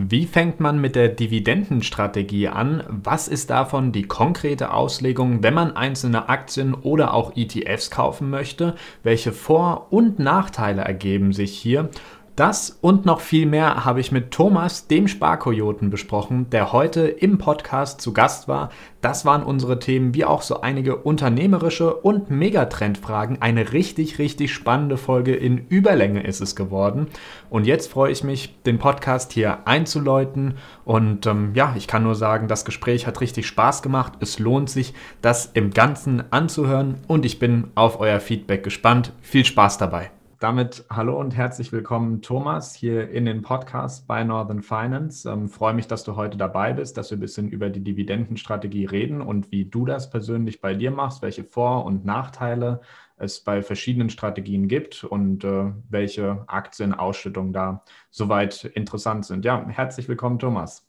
Wie fängt man mit der Dividendenstrategie an? Was ist davon die konkrete Auslegung, wenn man einzelne Aktien oder auch ETFs kaufen möchte? Welche Vor- und Nachteile ergeben sich hier? Das und noch viel mehr habe ich mit Thomas, dem Sparkojoten, besprochen, der heute im Podcast zu Gast war. Das waren unsere Themen, wie auch so einige unternehmerische und Megatrendfragen. Eine richtig, richtig spannende Folge in Überlänge ist es geworden. Und jetzt freue ich mich, den Podcast hier einzuläuten. Und ähm, ja, ich kann nur sagen, das Gespräch hat richtig Spaß gemacht. Es lohnt sich, das im Ganzen anzuhören. Und ich bin auf euer Feedback gespannt. Viel Spaß dabei. Damit hallo und herzlich willkommen, Thomas, hier in den Podcast bei Northern Finance. Ähm, freue mich, dass du heute dabei bist, dass wir ein bisschen über die Dividendenstrategie reden und wie du das persönlich bei dir machst, welche Vor- und Nachteile es bei verschiedenen Strategien gibt und äh, welche Aktienausschüttungen da soweit interessant sind. Ja, herzlich willkommen, Thomas.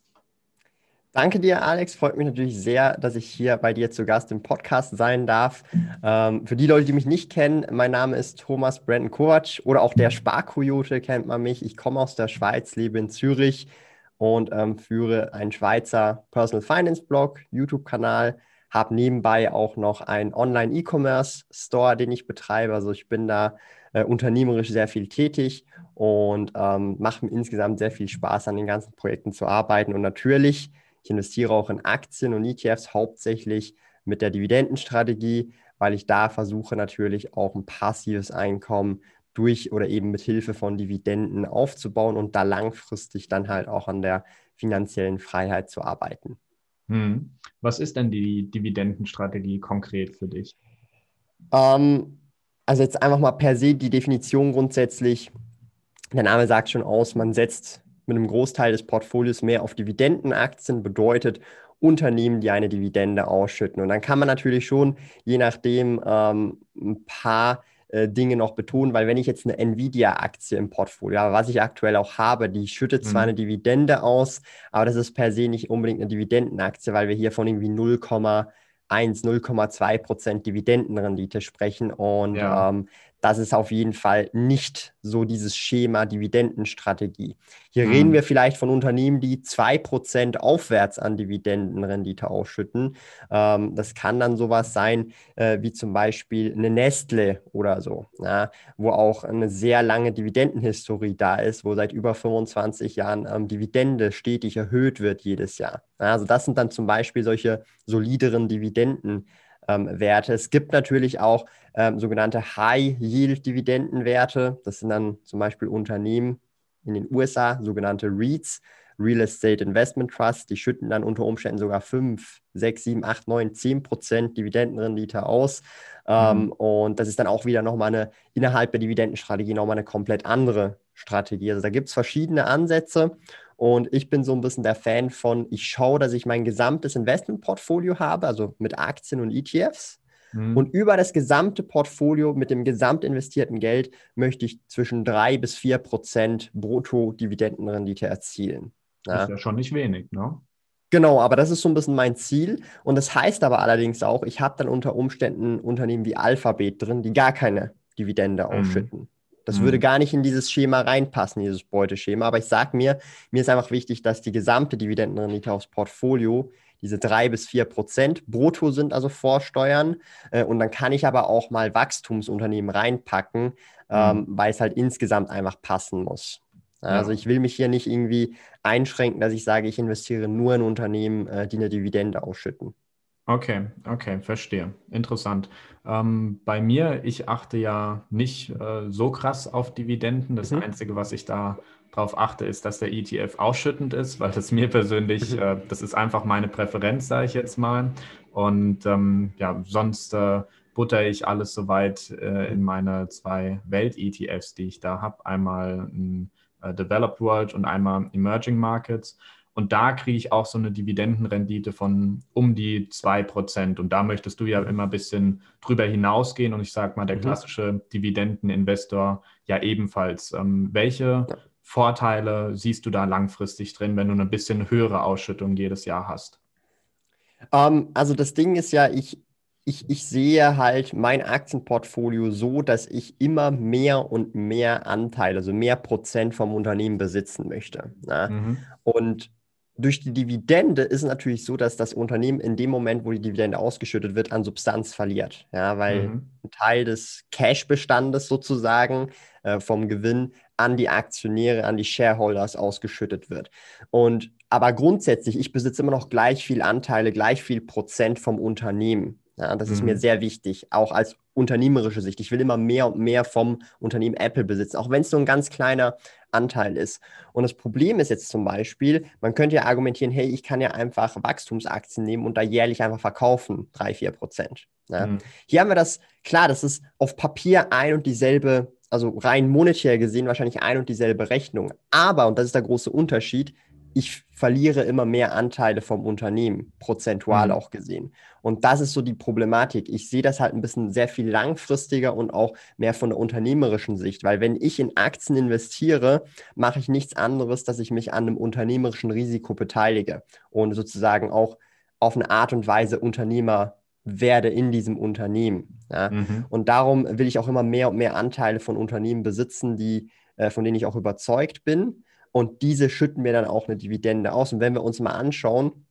Danke dir, Alex. Freut mich natürlich sehr, dass ich hier bei dir zu Gast im Podcast sein darf. Ähm, für die Leute, die mich nicht kennen, mein Name ist Thomas Brandon Kovac oder auch der Sparkoyote kennt man mich. Ich komme aus der Schweiz, lebe in Zürich und ähm, führe einen Schweizer Personal Finance Blog, YouTube-Kanal, habe nebenbei auch noch einen Online-E-Commerce-Store, den ich betreibe. Also ich bin da äh, unternehmerisch sehr viel tätig und ähm, mache mir insgesamt sehr viel Spaß, an den ganzen Projekten zu arbeiten. Und natürlich ich investiere auch in Aktien und ETFs hauptsächlich mit der Dividendenstrategie, weil ich da versuche natürlich auch ein passives Einkommen durch oder eben mit Hilfe von Dividenden aufzubauen und da langfristig dann halt auch an der finanziellen Freiheit zu arbeiten. Hm. Was ist denn die Dividendenstrategie konkret für dich? Ähm, also jetzt einfach mal per se die Definition grundsätzlich. Der Name sagt schon aus, man setzt mit einem Großteil des Portfolios mehr auf Dividendenaktien, bedeutet Unternehmen, die eine Dividende ausschütten. Und dann kann man natürlich schon, je nachdem, ähm, ein paar äh, Dinge noch betonen, weil wenn ich jetzt eine Nvidia-Aktie im Portfolio habe, was ich aktuell auch habe, die schüttet zwar mhm. eine Dividende aus, aber das ist per se nicht unbedingt eine Dividendenaktie, weil wir hier von irgendwie 0,1, 0,2 Prozent Dividendenrendite sprechen. Und ja. ähm, das ist auf jeden Fall nicht so dieses Schema Dividendenstrategie. Hier mhm. reden wir vielleicht von Unternehmen, die 2% aufwärts an Dividendenrendite ausschütten. Ähm, das kann dann sowas sein äh, wie zum Beispiel eine Nestle oder so, ja, wo auch eine sehr lange Dividendenhistorie da ist, wo seit über 25 Jahren ähm, Dividende stetig erhöht wird jedes Jahr. Ja, also das sind dann zum Beispiel solche solideren Dividenden Werte. Es gibt natürlich auch ähm, sogenannte High-Yield-Dividendenwerte. Das sind dann zum Beispiel Unternehmen in den USA, sogenannte REITs, Real Estate Investment Trust. Die schütten dann unter Umständen sogar 5, 6, 7, 8, 9, 10 Prozent Dividendenrendite aus. Ähm, mhm. Und das ist dann auch wieder nochmal eine, innerhalb der Dividendenstrategie nochmal eine komplett andere Strategie. Also da gibt es verschiedene Ansätze. Und ich bin so ein bisschen der Fan von, ich schaue, dass ich mein gesamtes Investmentportfolio habe, also mit Aktien und ETFs. Mhm. Und über das gesamte Portfolio mit dem gesamt investierten Geld möchte ich zwischen drei bis vier Prozent Brutto-Dividendenrendite erzielen. Ja. Ist ja schon nicht wenig, ne? Genau, aber das ist so ein bisschen mein Ziel. Und das heißt aber allerdings auch, ich habe dann unter Umständen Unternehmen wie Alphabet drin, die gar keine Dividende mhm. Das mhm. würde gar nicht in dieses Schema reinpassen, dieses Beuteschema. Aber ich sage mir, mir ist einfach wichtig, dass die gesamte Dividendenrendite aufs Portfolio diese drei bis vier Prozent brutto sind, also Vorsteuern. Äh, und dann kann ich aber auch mal Wachstumsunternehmen reinpacken, mhm. ähm, weil es halt insgesamt einfach passen muss. Also ja. ich will mich hier nicht irgendwie einschränken, dass ich sage, ich investiere nur in Unternehmen, äh, die eine Dividende ausschütten. Okay, okay, verstehe. Interessant. Ähm, bei mir, ich achte ja nicht äh, so krass auf Dividenden. Das mhm. Einzige, was ich da drauf achte, ist, dass der ETF ausschüttend ist, weil das mir persönlich, mhm. äh, das ist einfach meine Präferenz, sage ich jetzt mal. Und ähm, ja, sonst äh, butter ich alles soweit äh, in meine zwei Welt-ETFs, die ich da habe. Einmal ein äh, Developed World und einmal Emerging Markets. Und da kriege ich auch so eine Dividendenrendite von um die 2%. Und da möchtest du ja immer ein bisschen drüber hinausgehen. Und ich sage mal, der mhm. klassische Dividendeninvestor ja ebenfalls. Ähm, welche Vorteile siehst du da langfristig drin, wenn du eine bisschen höhere Ausschüttung jedes Jahr hast? Um, ähm, also das Ding ist ja, ich, ich, ich sehe halt mein Aktienportfolio so, dass ich immer mehr und mehr Anteile, also mehr Prozent vom Unternehmen besitzen möchte. Ne? Mhm. Und durch die Dividende ist es natürlich so, dass das Unternehmen in dem Moment, wo die Dividende ausgeschüttet wird, an Substanz verliert. Ja, weil mhm. ein Teil des Cash-Bestandes sozusagen äh, vom Gewinn an die Aktionäre, an die Shareholders ausgeschüttet wird. Und aber grundsätzlich, ich besitze immer noch gleich viel Anteile, gleich viel Prozent vom Unternehmen. Ja, das mhm. ist mir mhm. sehr wichtig, auch als unternehmerische Sicht. Ich will immer mehr und mehr vom Unternehmen Apple besitzen, auch wenn es nur ein ganz kleiner Anteil ist. Und das Problem ist jetzt zum Beispiel, man könnte ja argumentieren, hey, ich kann ja einfach Wachstumsaktien nehmen und da jährlich einfach verkaufen, 3, 4 Prozent. Ja. Mhm. Hier haben wir das, klar, das ist auf Papier ein und dieselbe, also rein monetär gesehen wahrscheinlich ein und dieselbe Rechnung. Aber, und das ist der große Unterschied, ich verliere immer mehr Anteile vom Unternehmen, prozentual mhm. auch gesehen. Und das ist so die Problematik. Ich sehe das halt ein bisschen sehr viel langfristiger und auch mehr von der unternehmerischen Sicht, weil wenn ich in Aktien investiere, mache ich nichts anderes, dass ich mich an einem unternehmerischen Risiko beteilige und sozusagen auch auf eine Art und Weise Unternehmer werde in diesem Unternehmen. Ja? Mhm. Und darum will ich auch immer mehr und mehr Anteile von Unternehmen besitzen, die, äh, von denen ich auch überzeugt bin und diese schütten mir dann auch eine Dividende aus. Und wenn wir uns mal anschauen,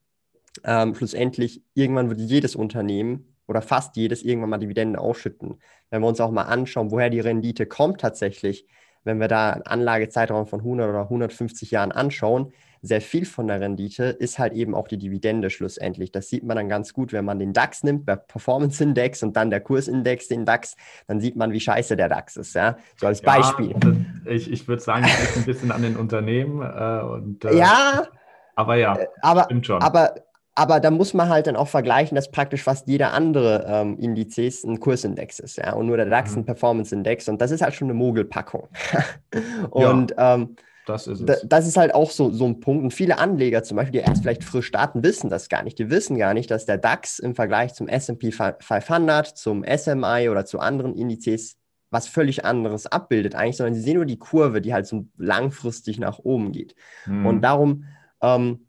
ähm, schlussendlich irgendwann wird jedes Unternehmen oder fast jedes irgendwann mal Dividende ausschütten. Wenn wir uns auch mal anschauen, woher die Rendite kommt tatsächlich, wenn wir da einen Anlagezeitraum von 100 oder 150 Jahren anschauen, sehr viel von der Rendite ist halt eben auch die Dividende schlussendlich. Das sieht man dann ganz gut, wenn man den DAX nimmt, der Performance Index und dann der Kursindex, den DAX, dann sieht man, wie scheiße der DAX ist. Ja? So als Beispiel. Ja, ich, ich würde sagen, es liegt ein bisschen an den Unternehmen. Äh, und, äh, ja. Aber ja, äh, aber, stimmt schon. Aber aber da muss man halt dann auch vergleichen, dass praktisch fast jeder andere ähm, Indizes ein Kursindex ist, ja, und nur der DAX mhm. ein Performance-Index und das ist halt schon eine Mogelpackung. und ja. ähm, das ist es. Das ist halt auch so, so ein Punkt. Und viele Anleger zum Beispiel, die erst vielleicht frisch starten, wissen das gar nicht. Die wissen gar nicht, dass der DAX im Vergleich zum SP 500, zum SMI oder zu anderen Indizes was völlig anderes abbildet eigentlich, sondern sie sehen nur die Kurve, die halt so langfristig nach oben geht. Mhm. Und darum ähm,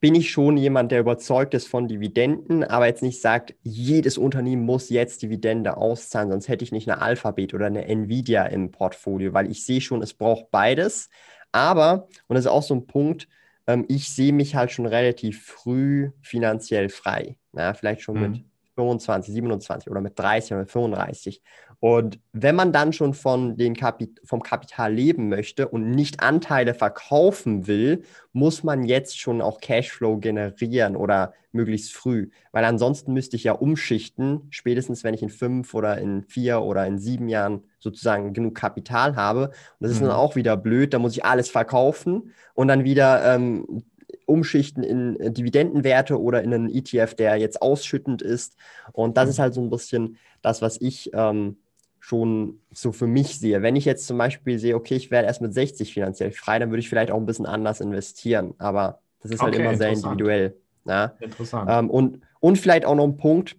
bin ich schon jemand, der überzeugt ist von Dividenden, aber jetzt nicht sagt, jedes Unternehmen muss jetzt Dividende auszahlen, sonst hätte ich nicht eine Alphabet oder eine Nvidia im Portfolio, weil ich sehe schon, es braucht beides. Aber, und das ist auch so ein Punkt, ähm, ich sehe mich halt schon relativ früh finanziell frei. Ja, vielleicht schon mhm. mit 25, 27 oder mit 30 oder mit 35. Und wenn man dann schon von den Kapit vom Kapital leben möchte und nicht Anteile verkaufen will, muss man jetzt schon auch Cashflow generieren oder möglichst früh. Weil ansonsten müsste ich ja umschichten, spätestens wenn ich in fünf oder in vier oder in sieben Jahren sozusagen genug Kapital habe. Und das ist mhm. dann auch wieder blöd, da muss ich alles verkaufen und dann wieder ähm, umschichten in Dividendenwerte oder in einen ETF, der jetzt ausschüttend ist. Und das ist halt so ein bisschen das, was ich ähm, schon so für mich sehe. Wenn ich jetzt zum Beispiel sehe, okay, ich werde erst mit 60 finanziell frei, dann würde ich vielleicht auch ein bisschen anders investieren. Aber das ist halt okay, immer sehr individuell. Ja? Interessant. Ähm, und, und vielleicht auch noch ein Punkt,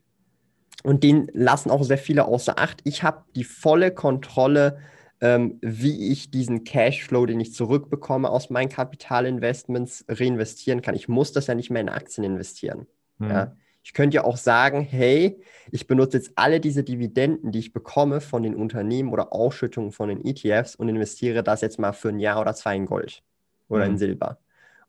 und den lassen auch sehr viele außer Acht. Ich habe die volle Kontrolle, ähm, wie ich diesen Cashflow, den ich zurückbekomme aus meinen Kapitalinvestments, reinvestieren kann. Ich muss das ja nicht mehr in Aktien investieren. Hm. Ja? Ich könnte ja auch sagen, hey, ich benutze jetzt alle diese Dividenden, die ich bekomme von den Unternehmen oder Ausschüttungen von den ETFs und investiere das jetzt mal für ein Jahr oder zwei in Gold oder mhm. in Silber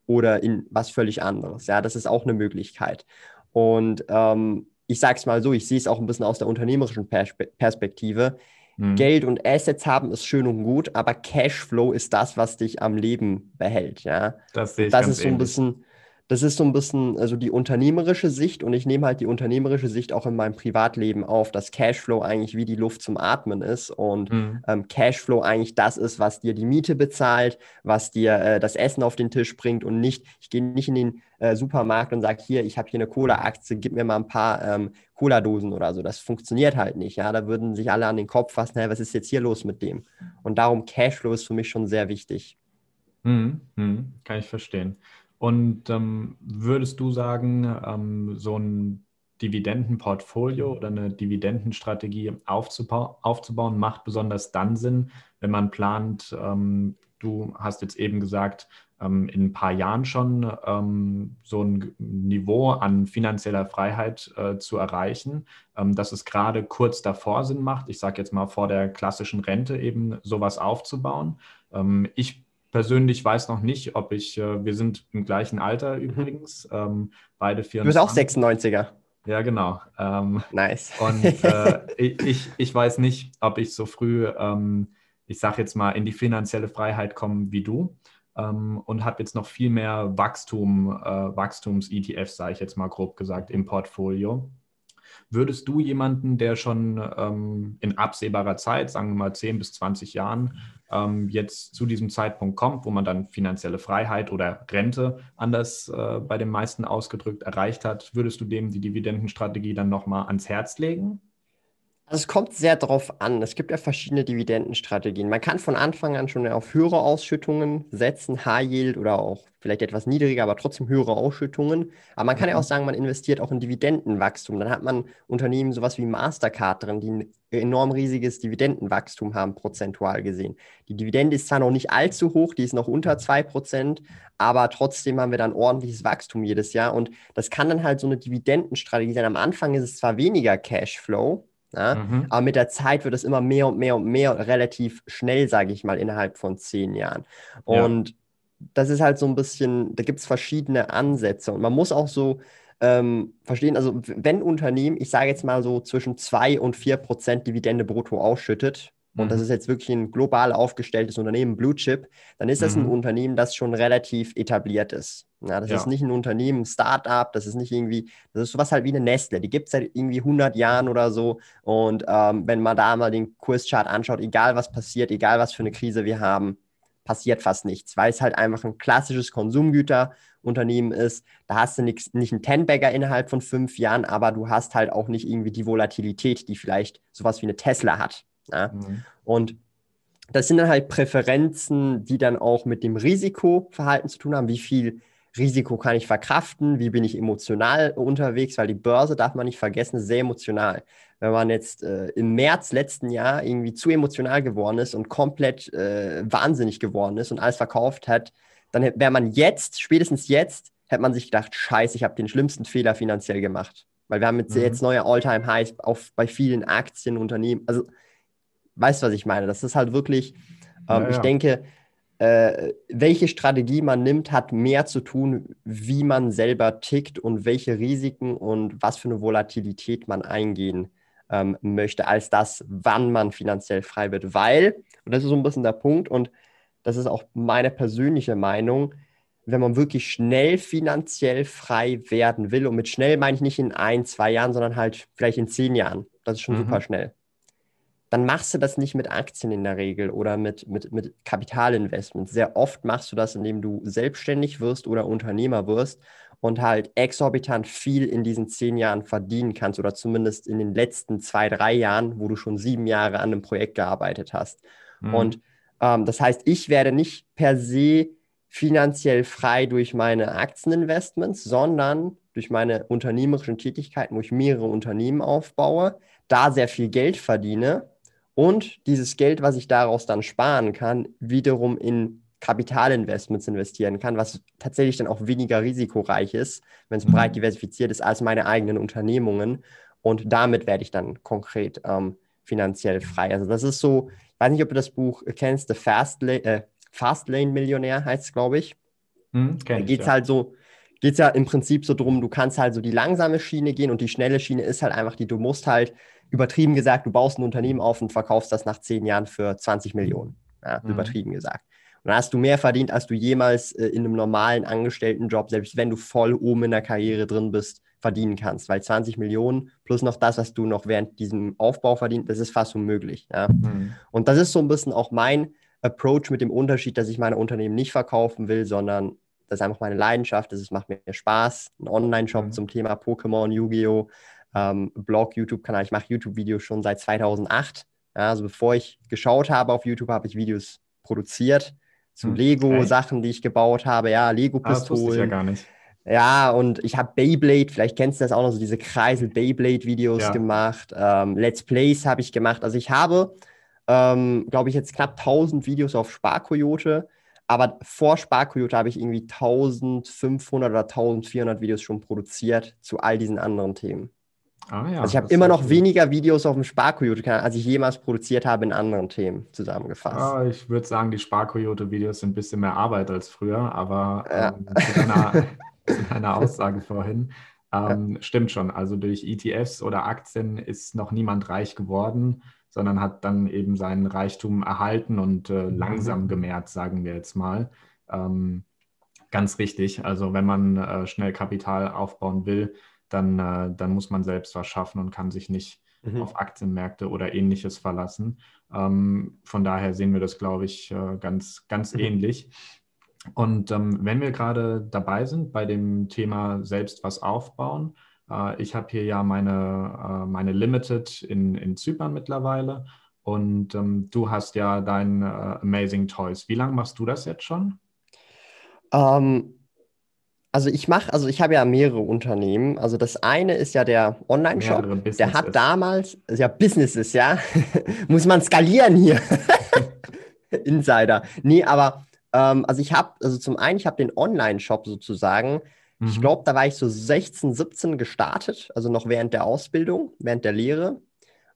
oder in was völlig anderes. Ja, das ist auch eine Möglichkeit. Und ähm, ich sage es mal so, ich sehe es auch ein bisschen aus der unternehmerischen Perspe Perspektive. Mhm. Geld und Assets haben ist schön und gut, aber Cashflow ist das, was dich am Leben behält. Ja, das, sehe ich das ist so ein bisschen das ist so ein bisschen also die unternehmerische Sicht und ich nehme halt die unternehmerische Sicht auch in meinem Privatleben auf, dass Cashflow eigentlich wie die Luft zum Atmen ist und mhm. ähm, Cashflow eigentlich das ist, was dir die Miete bezahlt, was dir äh, das Essen auf den Tisch bringt und nicht, ich gehe nicht in den äh, Supermarkt und sage, hier, ich habe hier eine Cola-Aktie, gib mir mal ein paar ähm, Cola-Dosen oder so. Das funktioniert halt nicht. Ja, da würden sich alle an den Kopf fassen, hey, was ist jetzt hier los mit dem? Und darum Cashflow ist für mich schon sehr wichtig. Mhm. Mhm. Kann ich verstehen. Und ähm, würdest du sagen, ähm, so ein Dividendenportfolio oder eine Dividendenstrategie aufzubau aufzubauen, macht besonders dann Sinn, wenn man plant, ähm, du hast jetzt eben gesagt, ähm, in ein paar Jahren schon ähm, so ein Niveau an finanzieller Freiheit äh, zu erreichen, ähm, dass es gerade kurz davor Sinn macht, ich sage jetzt mal vor der klassischen Rente eben sowas aufzubauen. Ich persönlich weiß noch nicht, ob ich, äh, wir sind im gleichen Alter mhm. übrigens, ähm, beide 24. Du bist auch 96er. Ja, genau. Ähm, nice. Und äh, ich, ich weiß nicht, ob ich so früh, ähm, ich sage jetzt mal, in die finanzielle Freiheit komme wie du ähm, und habe jetzt noch viel mehr Wachstum, äh, Wachstums-ETFs, sage ich jetzt mal grob gesagt, im Portfolio. Würdest du jemanden, der schon ähm, in absehbarer Zeit, sagen wir mal 10 bis 20 Jahren, ähm, jetzt zu diesem Zeitpunkt kommt, wo man dann finanzielle Freiheit oder Rente anders äh, bei den meisten ausgedrückt erreicht hat, würdest du dem die Dividendenstrategie dann nochmal ans Herz legen? Also es kommt sehr darauf an. Es gibt ja verschiedene Dividendenstrategien. Man kann von Anfang an schon auf höhere Ausschüttungen setzen, High Yield oder auch vielleicht etwas niedriger, aber trotzdem höhere Ausschüttungen. Aber man kann ja auch mhm. sagen, man investiert auch in Dividendenwachstum. Dann hat man Unternehmen sowas wie Mastercard drin, die ein enorm riesiges Dividendenwachstum haben, prozentual gesehen. Die Dividende ist zwar noch nicht allzu hoch, die ist noch unter 2%, aber trotzdem haben wir dann ordentliches Wachstum jedes Jahr. Und das kann dann halt so eine Dividendenstrategie sein. Am Anfang ist es zwar weniger Cashflow, ja? Mhm. Aber mit der Zeit wird es immer mehr und mehr und mehr relativ schnell, sage ich mal, innerhalb von zehn Jahren. Und ja. das ist halt so ein bisschen, da gibt es verschiedene Ansätze. Und man muss auch so ähm, verstehen, also wenn Unternehmen, ich sage jetzt mal so zwischen 2 und 4 Prozent Dividende brutto ausschüttet, und das mhm. ist jetzt wirklich ein global aufgestelltes Unternehmen, Blue Chip, dann ist das mhm. ein Unternehmen, das schon relativ etabliert ist. Ja, das ja. ist nicht ein Unternehmen, ein Start-up, das ist nicht irgendwie, das ist sowas halt wie eine Nestle, die gibt es seit irgendwie 100 Jahren oder so. Und ähm, wenn man da mal den Kurschart anschaut, egal was passiert, egal was für eine Krise wir haben, passiert fast nichts, weil es halt einfach ein klassisches Konsumgüterunternehmen ist. Da hast du nix, nicht einen Ten-Bagger innerhalb von fünf Jahren, aber du hast halt auch nicht irgendwie die Volatilität, die vielleicht sowas wie eine Tesla hat. Ja? Mhm. Und das sind dann halt Präferenzen, die dann auch mit dem Risikoverhalten zu tun haben. Wie viel Risiko kann ich verkraften? Wie bin ich emotional unterwegs? Weil die Börse, darf man nicht vergessen, ist sehr emotional. Wenn man jetzt äh, im März letzten Jahr irgendwie zu emotional geworden ist und komplett äh, wahnsinnig geworden ist und alles verkauft hat, dann wäre man jetzt, spätestens jetzt, hätte man sich gedacht, scheiße, ich habe den schlimmsten Fehler finanziell gemacht. Weil wir haben jetzt, mhm. jetzt neue All-Time-Highs bei vielen Aktien, Unternehmen. Also weißt du, was ich meine? Das ist halt wirklich, ähm, ja, ja. ich denke, äh, welche Strategie man nimmt, hat mehr zu tun, wie man selber tickt und welche Risiken und was für eine Volatilität man eingehen ähm, möchte, als das, wann man finanziell frei wird. Weil, und das ist so ein bisschen der Punkt, und das ist auch meine persönliche Meinung, wenn man wirklich schnell finanziell frei werden will, und mit schnell meine ich nicht in ein, zwei Jahren, sondern halt vielleicht in zehn Jahren, das ist schon mhm. super schnell dann machst du das nicht mit Aktien in der Regel oder mit, mit, mit Kapitalinvestments. Sehr oft machst du das, indem du selbstständig wirst oder Unternehmer wirst und halt exorbitant viel in diesen zehn Jahren verdienen kannst oder zumindest in den letzten zwei, drei Jahren, wo du schon sieben Jahre an einem Projekt gearbeitet hast. Mhm. Und ähm, das heißt, ich werde nicht per se finanziell frei durch meine Aktieninvestments, sondern durch meine unternehmerischen Tätigkeiten, wo ich mehrere Unternehmen aufbaue, da sehr viel Geld verdiene und dieses Geld, was ich daraus dann sparen kann, wiederum in Kapitalinvestments investieren kann, was tatsächlich dann auch weniger risikoreich ist, wenn es mhm. breit diversifiziert ist, als meine eigenen Unternehmungen. Und damit werde ich dann konkret ähm, finanziell frei. Also das ist so, ich weiß nicht, ob du das Buch kennst, The Fast, La äh, Fast Lane Millionär heißt es, glaube ich. Mhm, da geht es ja. halt so, geht es ja im Prinzip so drum, du kannst halt so die langsame Schiene gehen und die schnelle Schiene ist halt einfach die, du musst halt übertrieben gesagt, du baust ein Unternehmen auf und verkaufst das nach zehn Jahren für 20 Millionen. Ja, mhm. Übertrieben gesagt. Und dann hast du mehr verdient, als du jemals äh, in einem normalen Angestelltenjob, selbst wenn du voll oben in der Karriere drin bist, verdienen kannst. Weil 20 Millionen plus noch das, was du noch während diesem Aufbau verdient, das ist fast unmöglich. Ja? Mhm. Und das ist so ein bisschen auch mein Approach mit dem Unterschied, dass ich meine Unternehmen nicht verkaufen will, sondern das ist einfach meine Leidenschaft, das ist, macht mir Spaß. Ein Online-Shop mhm. zum Thema Pokémon, Yu-Gi-Oh! Ähm, Blog, YouTube-Kanal. Ich mache YouTube-Videos schon seit 2008. Ja, also bevor ich geschaut habe auf YouTube, habe ich Videos produziert zu hm, Lego-Sachen, die ich gebaut habe. Ja, Lego-Pistolen. Ah, ja gar nicht. Ja, und ich habe Beyblade, vielleicht kennst du das auch noch, so diese Kreisel-Beyblade-Videos ja. gemacht. Ähm, Let's Plays habe ich gemacht. Also ich habe ähm, glaube ich, jetzt knapp 1000 Videos auf Sparkoyote. Aber vor Sparkoyote habe ich irgendwie 1500 oder 1400 Videos schon produziert zu all diesen anderen Themen. Ah, ja, also ich habe immer noch cool. weniger Videos auf dem Sparkoyote-Kanal, als ich jemals produziert habe in anderen Themen zusammengefasst. Ja, ich würde sagen, die Sparkoyote-Videos sind ein bisschen mehr Arbeit als früher, aber ja. ähm, zu, deiner, zu, deiner, Aussage vorhin, ähm, stimmt schon. Also durch ETFs oder Aktien ist noch niemand reich geworden sondern hat dann eben seinen Reichtum erhalten und äh, mhm. langsam gemehrt, sagen wir jetzt mal. Ähm, ganz richtig. Also wenn man äh, schnell Kapital aufbauen will, dann, äh, dann muss man selbst was schaffen und kann sich nicht mhm. auf Aktienmärkte oder ähnliches verlassen. Ähm, von daher sehen wir das, glaube ich, äh, ganz, ganz mhm. ähnlich. Und ähm, wenn wir gerade dabei sind bei dem Thema selbst was aufbauen, äh, ich habe hier ja meine, äh, meine Limited in, in Zypern mittlerweile und ähm, du hast ja dein äh, Amazing Toys. Wie lange machst du das jetzt schon? Ähm, also ich mache, also ich habe ja mehrere Unternehmen. Also das eine ist ja der Online-Shop. Der hat damals, ja Businesses, ja, muss man skalieren hier. Insider. Nee, aber ähm, also ich habe, also zum einen, ich habe den Online-Shop sozusagen Mhm. Ich glaube, da war ich so 16, 17 gestartet, also noch während der Ausbildung, während der Lehre.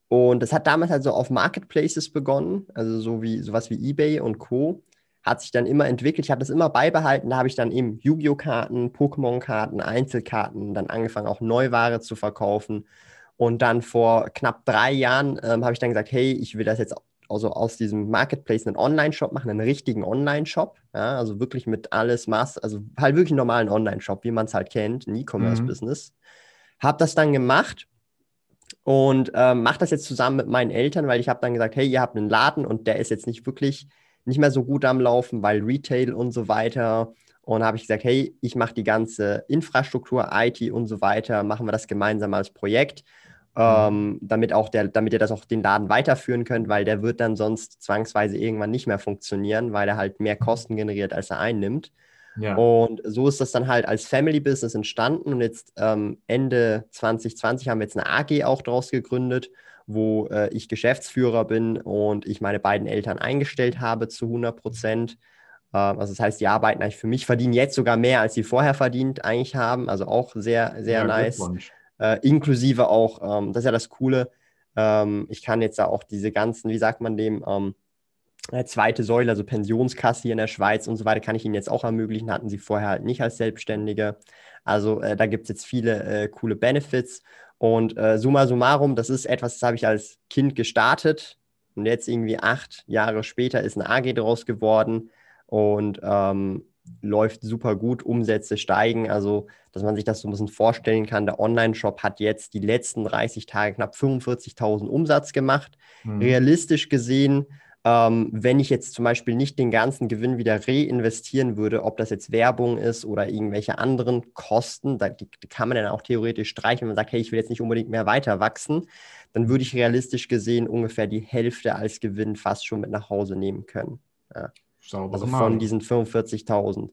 Und das hat damals halt so auf Marketplaces begonnen, also so wie sowas wie eBay und Co. Hat sich dann immer entwickelt. Ich habe das immer beibehalten. Da habe ich dann eben Yu-Gi-Oh! Karten, Pokémon-Karten, Einzelkarten, dann angefangen auch Neuware zu verkaufen. Und dann vor knapp drei Jahren ähm, habe ich dann gesagt, hey, ich will das jetzt also aus diesem Marketplace einen Online-Shop machen, einen richtigen Online-Shop. Ja, also wirklich mit alles Maß, also halt wirklich einen normalen Online-Shop, wie man es halt kennt, ein E-Commerce-Business. Mhm. Habe das dann gemacht und äh, mache das jetzt zusammen mit meinen Eltern, weil ich habe dann gesagt, hey, ihr habt einen Laden und der ist jetzt nicht wirklich nicht mehr so gut am Laufen, weil Retail und so weiter. Und habe ich gesagt, hey, ich mache die ganze Infrastruktur, IT und so weiter, machen wir das gemeinsam als Projekt ähm, damit auch der, damit ihr das auch den Laden weiterführen könnt, weil der wird dann sonst zwangsweise irgendwann nicht mehr funktionieren, weil er halt mehr Kosten generiert, als er einnimmt. Ja. Und so ist das dann halt als Family Business entstanden. Und jetzt ähm, Ende 2020 haben wir jetzt eine AG auch daraus gegründet, wo äh, ich Geschäftsführer bin und ich meine beiden Eltern eingestellt habe zu 100 Prozent. Ähm, also das heißt, die arbeiten eigentlich für mich, verdienen jetzt sogar mehr, als sie vorher verdient eigentlich haben. Also auch sehr, sehr ja, nice. Äh, inklusive auch, ähm, das ist ja das Coole, ähm, ich kann jetzt da auch diese ganzen, wie sagt man dem, ähm, äh, zweite Säule, also Pensionskasse hier in der Schweiz und so weiter, kann ich Ihnen jetzt auch ermöglichen, hatten Sie vorher halt nicht als Selbstständige. Also äh, da gibt es jetzt viele äh, coole Benefits. Und äh, summa summarum, das ist etwas, das habe ich als Kind gestartet und jetzt irgendwie acht Jahre später ist eine AG daraus geworden. Und ähm, läuft super gut, Umsätze steigen. Also, dass man sich das so ein bisschen vorstellen kann, der Online-Shop hat jetzt die letzten 30 Tage knapp 45.000 Umsatz gemacht. Mhm. Realistisch gesehen, ähm, wenn ich jetzt zum Beispiel nicht den ganzen Gewinn wieder reinvestieren würde, ob das jetzt Werbung ist oder irgendwelche anderen Kosten, da, die, die kann man dann auch theoretisch streichen, wenn man sagt, hey, ich will jetzt nicht unbedingt mehr weiter wachsen, dann würde ich realistisch gesehen ungefähr die Hälfte als Gewinn fast schon mit nach Hause nehmen können. Ja. Also von diesen 45.000.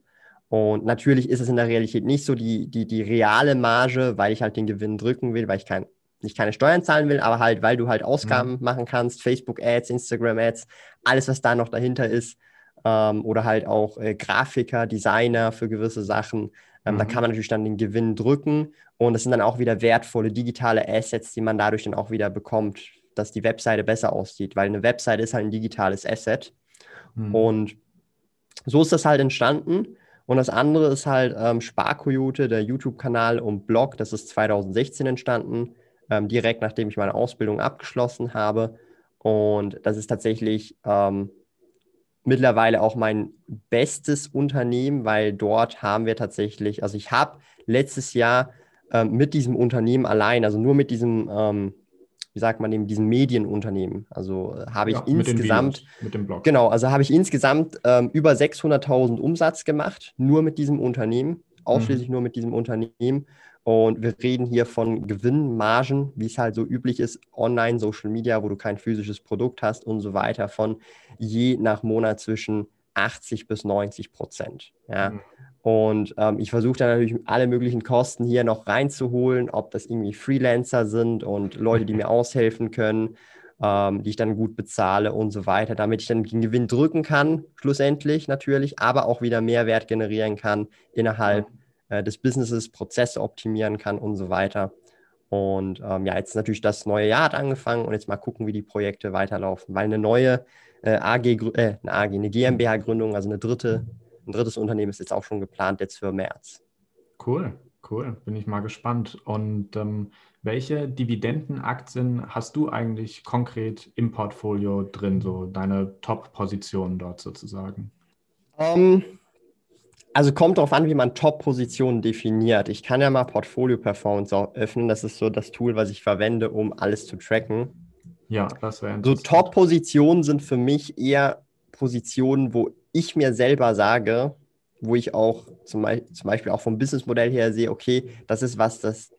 Und natürlich ist es in der Realität nicht so die, die, die reale Marge, weil ich halt den Gewinn drücken will, weil ich kein, nicht keine Steuern zahlen will, aber halt, weil du halt Ausgaben mhm. machen kannst, Facebook-Ads, Instagram-Ads, alles, was da noch dahinter ist. Ähm, oder halt auch äh, Grafiker, Designer für gewisse Sachen. Ähm, mhm. Da kann man natürlich dann den Gewinn drücken und das sind dann auch wieder wertvolle digitale Assets, die man dadurch dann auch wieder bekommt, dass die Webseite besser aussieht, weil eine Webseite ist halt ein digitales Asset. Mhm. Und so ist das halt entstanden. Und das andere ist halt ähm, Sparkoyote, der YouTube-Kanal und Blog. Das ist 2016 entstanden, ähm, direkt nachdem ich meine Ausbildung abgeschlossen habe. Und das ist tatsächlich ähm, mittlerweile auch mein bestes Unternehmen, weil dort haben wir tatsächlich, also ich habe letztes Jahr ähm, mit diesem Unternehmen allein, also nur mit diesem ähm, wie sagt man dem, diesen Medienunternehmen. Also äh, habe ich ja, insgesamt, mit, mit, dem Blog. Genau, also habe ich insgesamt ähm, über 600.000 Umsatz gemacht, nur mit diesem Unternehmen, ausschließlich mhm. nur mit diesem Unternehmen. Und wir reden hier von Gewinnmargen, wie es halt so üblich ist, online, Social Media, wo du kein physisches Produkt hast und so weiter, von je nach Monat zwischen 80 bis 90 Prozent. Ja. Mhm. Und ähm, ich versuche dann natürlich alle möglichen Kosten hier noch reinzuholen, ob das irgendwie Freelancer sind und Leute, die mir aushelfen können ähm, die ich dann gut bezahle und so weiter, damit ich dann den Gewinn drücken kann, schlussendlich natürlich, aber auch wieder Mehrwert generieren kann innerhalb äh, des Businesses, Prozesse optimieren kann und so weiter. Und ähm, ja, jetzt natürlich das neue Jahr hat angefangen und jetzt mal gucken, wie die Projekte weiterlaufen, weil eine neue äh, AG, äh, eine AG, eine GmbH-Gründung, also eine dritte, ein drittes Unternehmen ist jetzt auch schon geplant jetzt für März. Cool, cool, bin ich mal gespannt. Und ähm, welche Dividendenaktien hast du eigentlich konkret im Portfolio drin, so deine Top-Positionen dort sozusagen? Um, ähm, also kommt darauf an, wie man Top-Positionen definiert. Ich kann ja mal Portfolio Performance öffnen. Das ist so das Tool, was ich verwende, um alles zu tracken. Ja, das wäre So Top-Positionen sind für mich eher Positionen, wo ich mir selber sage, wo ich auch zum, zum Beispiel auch vom Businessmodell her sehe, okay, das ist was, das,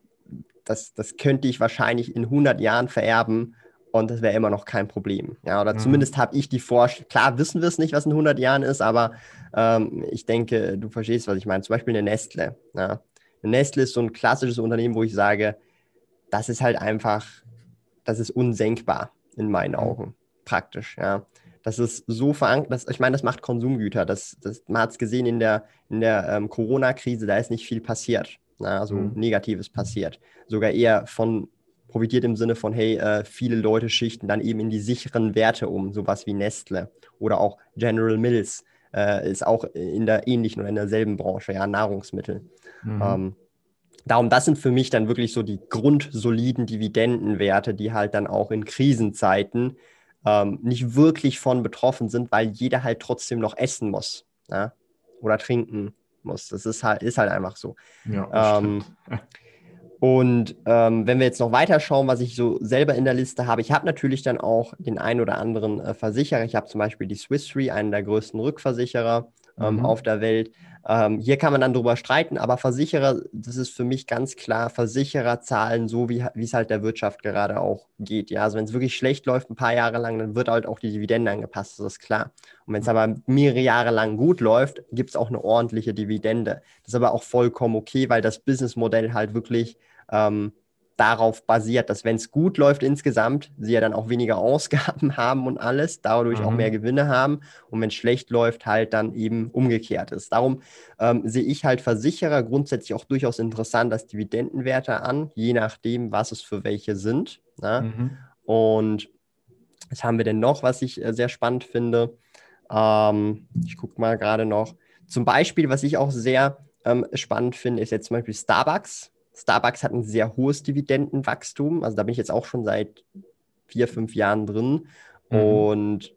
das, das könnte ich wahrscheinlich in 100 Jahren vererben und das wäre immer noch kein Problem. Ja, oder mhm. zumindest habe ich die Vorstellung, klar wissen wir es nicht, was in 100 Jahren ist, aber ähm, ich denke, du verstehst, was ich meine. Zum Beispiel eine Nestle. Ja. Eine Nestle ist so ein klassisches Unternehmen, wo ich sage, das ist halt einfach, das ist unsenkbar in meinen mhm. Augen, praktisch. Ja. Das ist so verankert, ich meine, das macht Konsumgüter. Das, das, man hat es gesehen in der, in der ähm, Corona-Krise, da ist nicht viel passiert. Ja, also mhm. Negatives passiert. Sogar eher von profitiert im Sinne von, hey, äh, viele Leute schichten dann eben in die sicheren Werte um, sowas wie Nestle oder auch General Mills äh, ist auch in der ähnlichen oder in derselben Branche, ja, Nahrungsmittel. Mhm. Ähm, darum, das sind für mich dann wirklich so die grundsoliden Dividendenwerte, die halt dann auch in Krisenzeiten ähm, nicht wirklich von betroffen sind, weil jeder halt trotzdem noch essen muss ja? oder trinken muss. Das ist halt, ist halt einfach so. Ja, ähm, Und ähm, wenn wir jetzt noch weiter schauen, was ich so selber in der Liste habe, ich habe natürlich dann auch den einen oder anderen äh, Versicherer. Ich habe zum Beispiel die Swiss Re, einen der größten Rückversicherer ähm, mhm. auf der Welt. Ähm, hier kann man dann drüber streiten, aber Versicherer, das ist für mich ganz klar, Versicherer zahlen so, wie es halt der Wirtschaft gerade auch geht. Ja, also wenn es wirklich schlecht läuft, ein paar Jahre lang, dann wird halt auch die Dividende angepasst, das ist klar. Und wenn es aber mehrere Jahre lang gut läuft, gibt es auch eine ordentliche Dividende. Das ist aber auch vollkommen okay, weil das Businessmodell halt wirklich ähm, darauf basiert, dass wenn es gut läuft insgesamt, sie ja dann auch weniger Ausgaben haben und alles, dadurch mhm. auch mehr Gewinne haben und wenn es schlecht läuft, halt dann eben umgekehrt ist. Darum ähm, sehe ich halt Versicherer grundsätzlich auch durchaus interessant als Dividendenwerte an, je nachdem, was es für welche sind. Ne? Mhm. Und was haben wir denn noch, was ich äh, sehr spannend finde? Ähm, ich gucke mal gerade noch. Zum Beispiel, was ich auch sehr ähm, spannend finde, ist jetzt zum Beispiel Starbucks. Starbucks hat ein sehr hohes Dividendenwachstum. Also da bin ich jetzt auch schon seit vier, fünf Jahren drin. Mhm. Und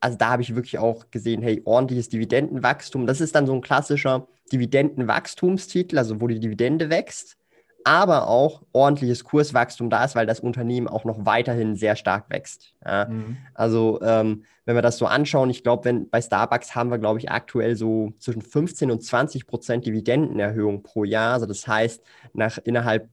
also da habe ich wirklich auch gesehen, hey, ordentliches Dividendenwachstum. Das ist dann so ein klassischer Dividendenwachstumstitel, also wo die Dividende wächst aber auch ordentliches Kurswachstum da ist, weil das Unternehmen auch noch weiterhin sehr stark wächst. Ja. Mhm. Also ähm, wenn wir das so anschauen, ich glaube, wenn bei Starbucks haben wir, glaube ich, aktuell so zwischen 15 und 20 Prozent Dividendenerhöhung pro Jahr. Also das heißt, nach innerhalb,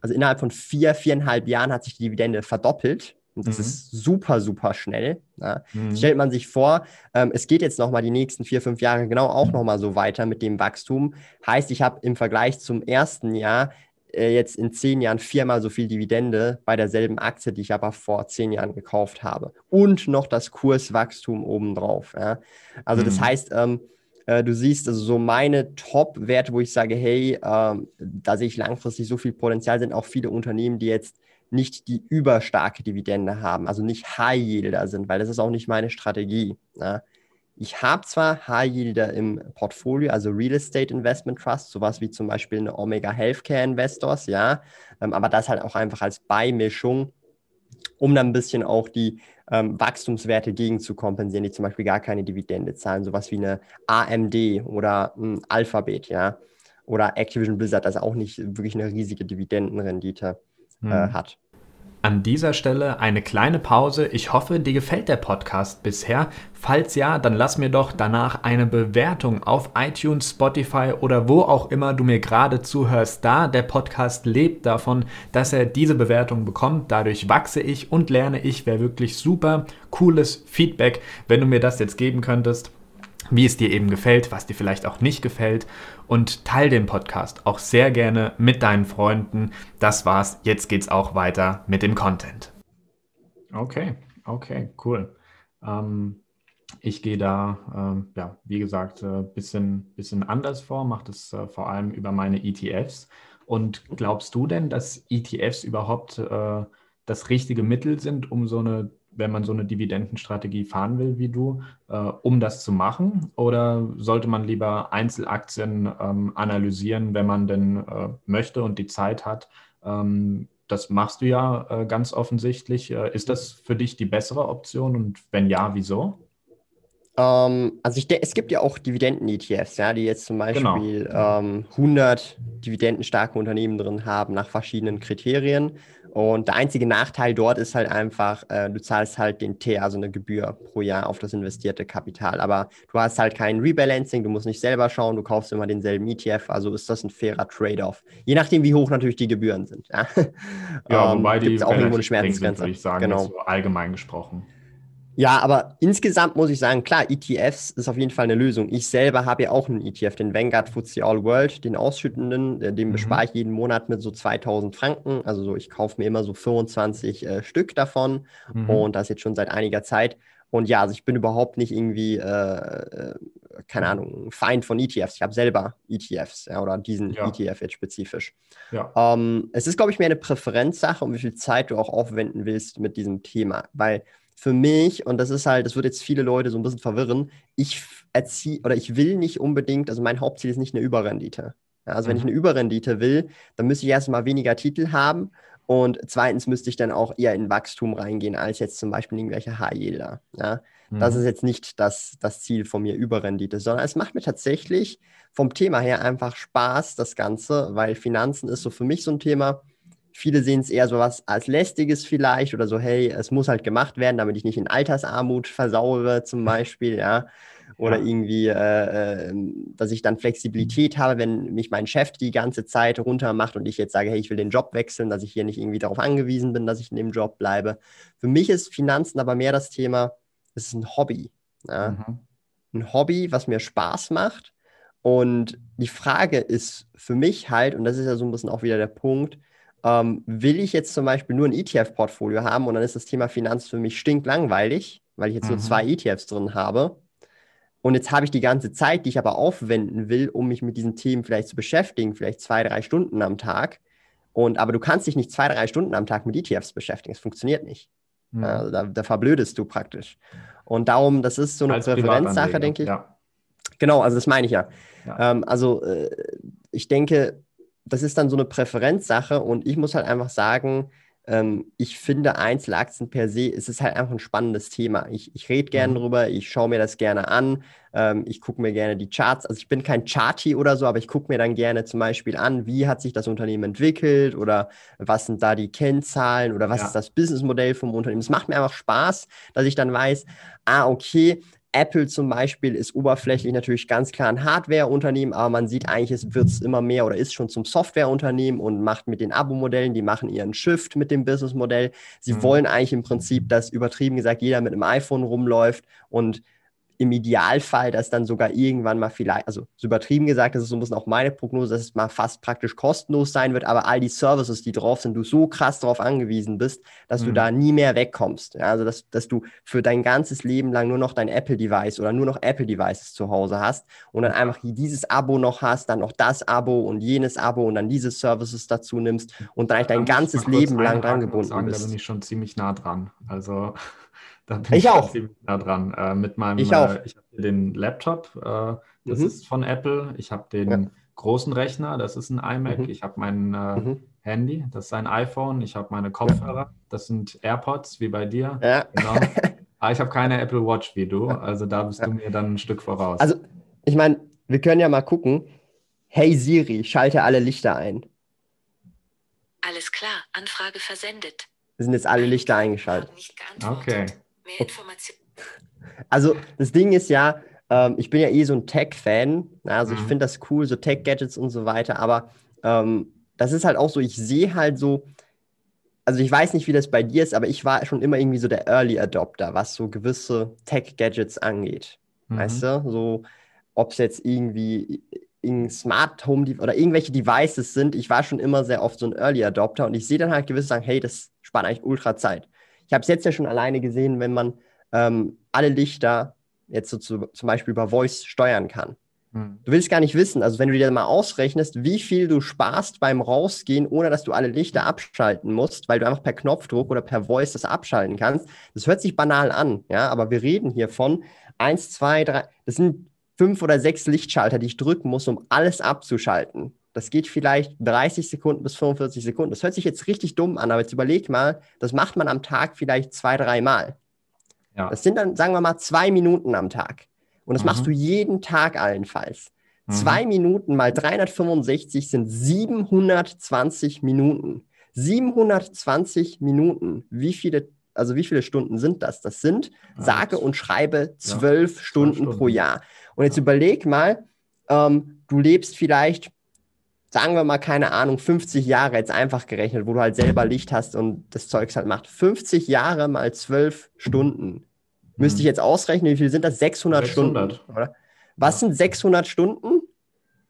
also innerhalb von vier, viereinhalb Jahren hat sich die Dividende verdoppelt. Und das mhm. ist super, super schnell. Ja. Mhm. Stellt man sich vor, ähm, es geht jetzt nochmal die nächsten vier, fünf Jahre genau auch nochmal so weiter mit dem Wachstum. Heißt, ich habe im Vergleich zum ersten Jahr äh, jetzt in zehn Jahren viermal so viel Dividende bei derselben Aktie, die ich aber vor zehn Jahren gekauft habe. Und noch das Kurswachstum obendrauf. Ja. Also mhm. das heißt, ähm, äh, du siehst also so meine Top-Werte, wo ich sage, hey, ähm, da sehe ich langfristig so viel Potenzial, sind auch viele Unternehmen, die jetzt nicht die überstarke Dividende haben, also nicht High-Yielder sind, weil das ist auch nicht meine Strategie. Ja. Ich habe zwar High Yielder im Portfolio, also Real Estate Investment Trust, sowas wie zum Beispiel eine Omega Healthcare Investors, ja, ähm, aber das halt auch einfach als Beimischung, um dann ein bisschen auch die ähm, Wachstumswerte gegen zu kompensieren, die zum Beispiel gar keine Dividende zahlen, sowas wie eine AMD oder ein Alphabet, ja, oder Activision Blizzard, das auch nicht wirklich eine riesige Dividendenrendite äh, hm. hat. An dieser Stelle eine kleine Pause. Ich hoffe, dir gefällt der Podcast bisher. Falls ja, dann lass mir doch danach eine Bewertung auf iTunes, Spotify oder wo auch immer du mir gerade zuhörst da. Der Podcast lebt davon, dass er diese Bewertung bekommt. Dadurch wachse ich und lerne ich. Wäre wirklich super cooles Feedback, wenn du mir das jetzt geben könntest wie es dir eben gefällt, was dir vielleicht auch nicht gefällt und teil den Podcast auch sehr gerne mit deinen Freunden. Das war's, jetzt geht's auch weiter mit dem Content. Okay, okay, cool. Ähm, ich gehe da, äh, ja, wie gesagt, ein äh, bisschen, bisschen anders vor, mache das äh, vor allem über meine ETFs. Und glaubst du denn, dass ETFs überhaupt äh, das richtige Mittel sind, um so eine, wenn man so eine Dividendenstrategie fahren will wie du, äh, um das zu machen? Oder sollte man lieber Einzelaktien ähm, analysieren, wenn man denn äh, möchte und die Zeit hat? Ähm, das machst du ja äh, ganz offensichtlich. Äh, ist das für dich die bessere Option und wenn ja, wieso? Ähm, also ich, es gibt ja auch Dividenden-ETFs, ja, die jetzt zum genau. Beispiel genau. ähm, 100 dividendenstarke Unternehmen drin haben nach verschiedenen Kriterien. Und der einzige Nachteil dort ist halt einfach, äh, du zahlst halt den T, also eine Gebühr pro Jahr auf das investierte Kapital. Aber du hast halt kein Rebalancing, du musst nicht selber schauen, du kaufst immer denselben ETF, also ist das ein fairer Trade-off. Je nachdem, wie hoch natürlich die Gebühren sind. Ja, ja ähm, wobei die auch irgendwo eine Schmerzgrenze. würde ich sagen, genau. allgemein gesprochen. Ja, aber insgesamt muss ich sagen, klar, ETFs ist auf jeden Fall eine Lösung. Ich selber habe ja auch einen ETF, den Vanguard FTSE All World, den ausschüttenden, den mhm. bespare ich jeden Monat mit so 2000 Franken. Also so, ich kaufe mir immer so 25 äh, Stück davon mhm. und das jetzt schon seit einiger Zeit. Und ja, also ich bin überhaupt nicht irgendwie, äh, äh keine Ahnung, Feind von ETFs. Ich habe selber ETFs ja, oder diesen ja. ETF jetzt spezifisch. Ja. Ähm, es ist, glaube ich, mehr eine Präferenzsache, um wie viel Zeit du auch aufwenden willst mit diesem Thema. Weil für mich, und das ist halt, das wird jetzt viele Leute so ein bisschen verwirren, ich erziehe oder ich will nicht unbedingt, also mein Hauptziel ist nicht eine Überrendite. Ja, also mhm. wenn ich mhm. eine Überrendite will, dann müsste ich erstmal weniger Titel haben und zweitens müsste ich dann auch eher in Wachstum reingehen, als jetzt zum Beispiel irgendwelche High-Yielder. Ja? Mhm. Das ist jetzt nicht das, das Ziel von mir, Überrendite, sondern es macht mir tatsächlich vom Thema her einfach Spaß, das Ganze, weil Finanzen ist so für mich so ein Thema, Viele sehen es eher so was als lästiges vielleicht oder so, hey, es muss halt gemacht werden, damit ich nicht in Altersarmut versauere zum Beispiel, ja. Oder ja. irgendwie, äh, ähm, dass ich dann Flexibilität habe, wenn mich mein Chef die ganze Zeit runter macht und ich jetzt sage, hey, ich will den Job wechseln, dass ich hier nicht irgendwie darauf angewiesen bin, dass ich in dem Job bleibe. Für mich ist Finanzen aber mehr das Thema, es ist ein Hobby. Ja? Mhm. Ein Hobby, was mir Spaß macht. Und die Frage ist für mich halt, und das ist ja so ein bisschen auch wieder der Punkt, ähm, will ich jetzt zum Beispiel nur ein ETF-Portfolio haben und dann ist das Thema Finanz für mich stinklangweilig, weil ich jetzt mhm. nur zwei ETFs drin habe. Und jetzt habe ich die ganze Zeit, die ich aber aufwenden will, um mich mit diesen Themen vielleicht zu beschäftigen, vielleicht zwei, drei Stunden am Tag. Und aber du kannst dich nicht zwei, drei Stunden am Tag mit ETFs beschäftigen. Es funktioniert nicht. Mhm. Also da, da, verblödest du praktisch. Und darum, das ist so eine Als Präferenzsache, denke ich. Ja. Genau, also das meine ich ja. ja. Ähm, also äh, ich denke, das ist dann so eine Präferenzsache und ich muss halt einfach sagen, ähm, ich finde Einzelaktien per se, es ist halt einfach ein spannendes Thema. Ich, ich rede gerne mhm. drüber, ich schaue mir das gerne an, ähm, ich gucke mir gerne die Charts. Also ich bin kein Charty oder so, aber ich gucke mir dann gerne zum Beispiel an, wie hat sich das Unternehmen entwickelt oder was sind da die Kennzahlen oder was ja. ist das Businessmodell vom Unternehmen. Es macht mir einfach Spaß, dass ich dann weiß, ah, okay, Apple zum Beispiel ist oberflächlich natürlich ganz klar ein Hardware-Unternehmen, aber man sieht eigentlich, es wird es immer mehr oder ist schon zum Software-Unternehmen und macht mit den Abo-Modellen, die machen ihren Shift mit dem Business-Modell. Sie mhm. wollen eigentlich im Prinzip, dass übertrieben gesagt jeder mit einem iPhone rumläuft und im Idealfall, dass dann sogar irgendwann mal vielleicht, also so übertrieben gesagt, das ist so ein bisschen auch meine Prognose, dass es mal fast praktisch kostenlos sein wird, aber all die Services, die drauf sind, du so krass darauf angewiesen bist, dass mhm. du da nie mehr wegkommst. Ja, also, dass, dass du für dein ganzes Leben lang nur noch dein Apple-Device oder nur noch Apple-Devices zu Hause hast und dann einfach dieses Abo noch hast, dann noch das Abo und jenes Abo und dann diese Services dazu nimmst und dann eigentlich dein ganzes Leben lang dran gebunden sagen, bist. Da bin ich schon ziemlich nah dran. Also da bin ich, ich auch. ziemlich nah dran. Äh, mit meinem, ich auch. Äh, ich habe den Laptop, äh, das mhm. ist von Apple. Ich habe den ja. großen Rechner, das ist ein iMac. Mhm. Ich habe mein äh, mhm. Handy, das ist ein iPhone. Ich habe meine Kopfhörer, ja. das sind AirPods, wie bei dir. Ja. Genau. Aber ich habe keine Apple Watch wie du, also da bist du mir dann ein Stück voraus. Also, ich meine, wir können ja mal gucken. Hey Siri, schalte alle Lichter ein. Alles klar, Anfrage versendet. Wir sind jetzt alle Lichter eingeschaltet. Okay. Mehr Informationen. Also das Ding ist ja, ähm, ich bin ja eh so ein Tech-Fan. Also mhm. ich finde das cool, so Tech-Gadgets und so weiter. Aber ähm, das ist halt auch so, ich sehe halt so, also ich weiß nicht, wie das bei dir ist, aber ich war schon immer irgendwie so der Early Adopter, was so gewisse Tech-Gadgets angeht. Mhm. Weißt du? So, ob es jetzt irgendwie Smart Home oder irgendwelche Devices sind. Ich war schon immer sehr oft so ein Early Adopter und ich sehe dann halt gewisse sagen, hey, das spart eigentlich ultra Zeit Ich habe es jetzt ja schon alleine gesehen, wenn man ähm, alle Lichter jetzt so zu, zum Beispiel über Voice steuern kann. Hm. Du willst gar nicht wissen, also wenn du dir mal ausrechnest, wie viel du sparst beim Rausgehen, ohne dass du alle Lichter abschalten musst, weil du einfach per Knopfdruck oder per Voice das abschalten kannst. Das hört sich banal an, ja, aber wir reden hier von eins, zwei, drei, das sind fünf oder sechs Lichtschalter, die ich drücken muss, um alles abzuschalten. Das geht vielleicht 30 Sekunden bis 45 Sekunden. Das hört sich jetzt richtig dumm an, aber jetzt überleg mal, das macht man am Tag vielleicht zwei, dreimal. Ja. Das sind dann, sagen wir mal, zwei Minuten am Tag. Und das mhm. machst du jeden Tag allenfalls. Mhm. Zwei Minuten mal 365 sind 720 Minuten. 720 Minuten. Wie viele, also wie viele Stunden sind das? Das sind, ja, sage und schreibe, zwölf ja, Stunden, Stunden, pro Jahr. Und jetzt ja. überleg mal, ähm, du lebst vielleicht, sagen wir mal, keine Ahnung, 50 Jahre jetzt einfach gerechnet, wo du halt selber Licht hast und das Zeugs halt macht. 50 Jahre mal zwölf Stunden. Müsste ich mhm. jetzt ausrechnen, wie viel sind das? 600, 600. Stunden, oder? Was ja. sind 600 Stunden?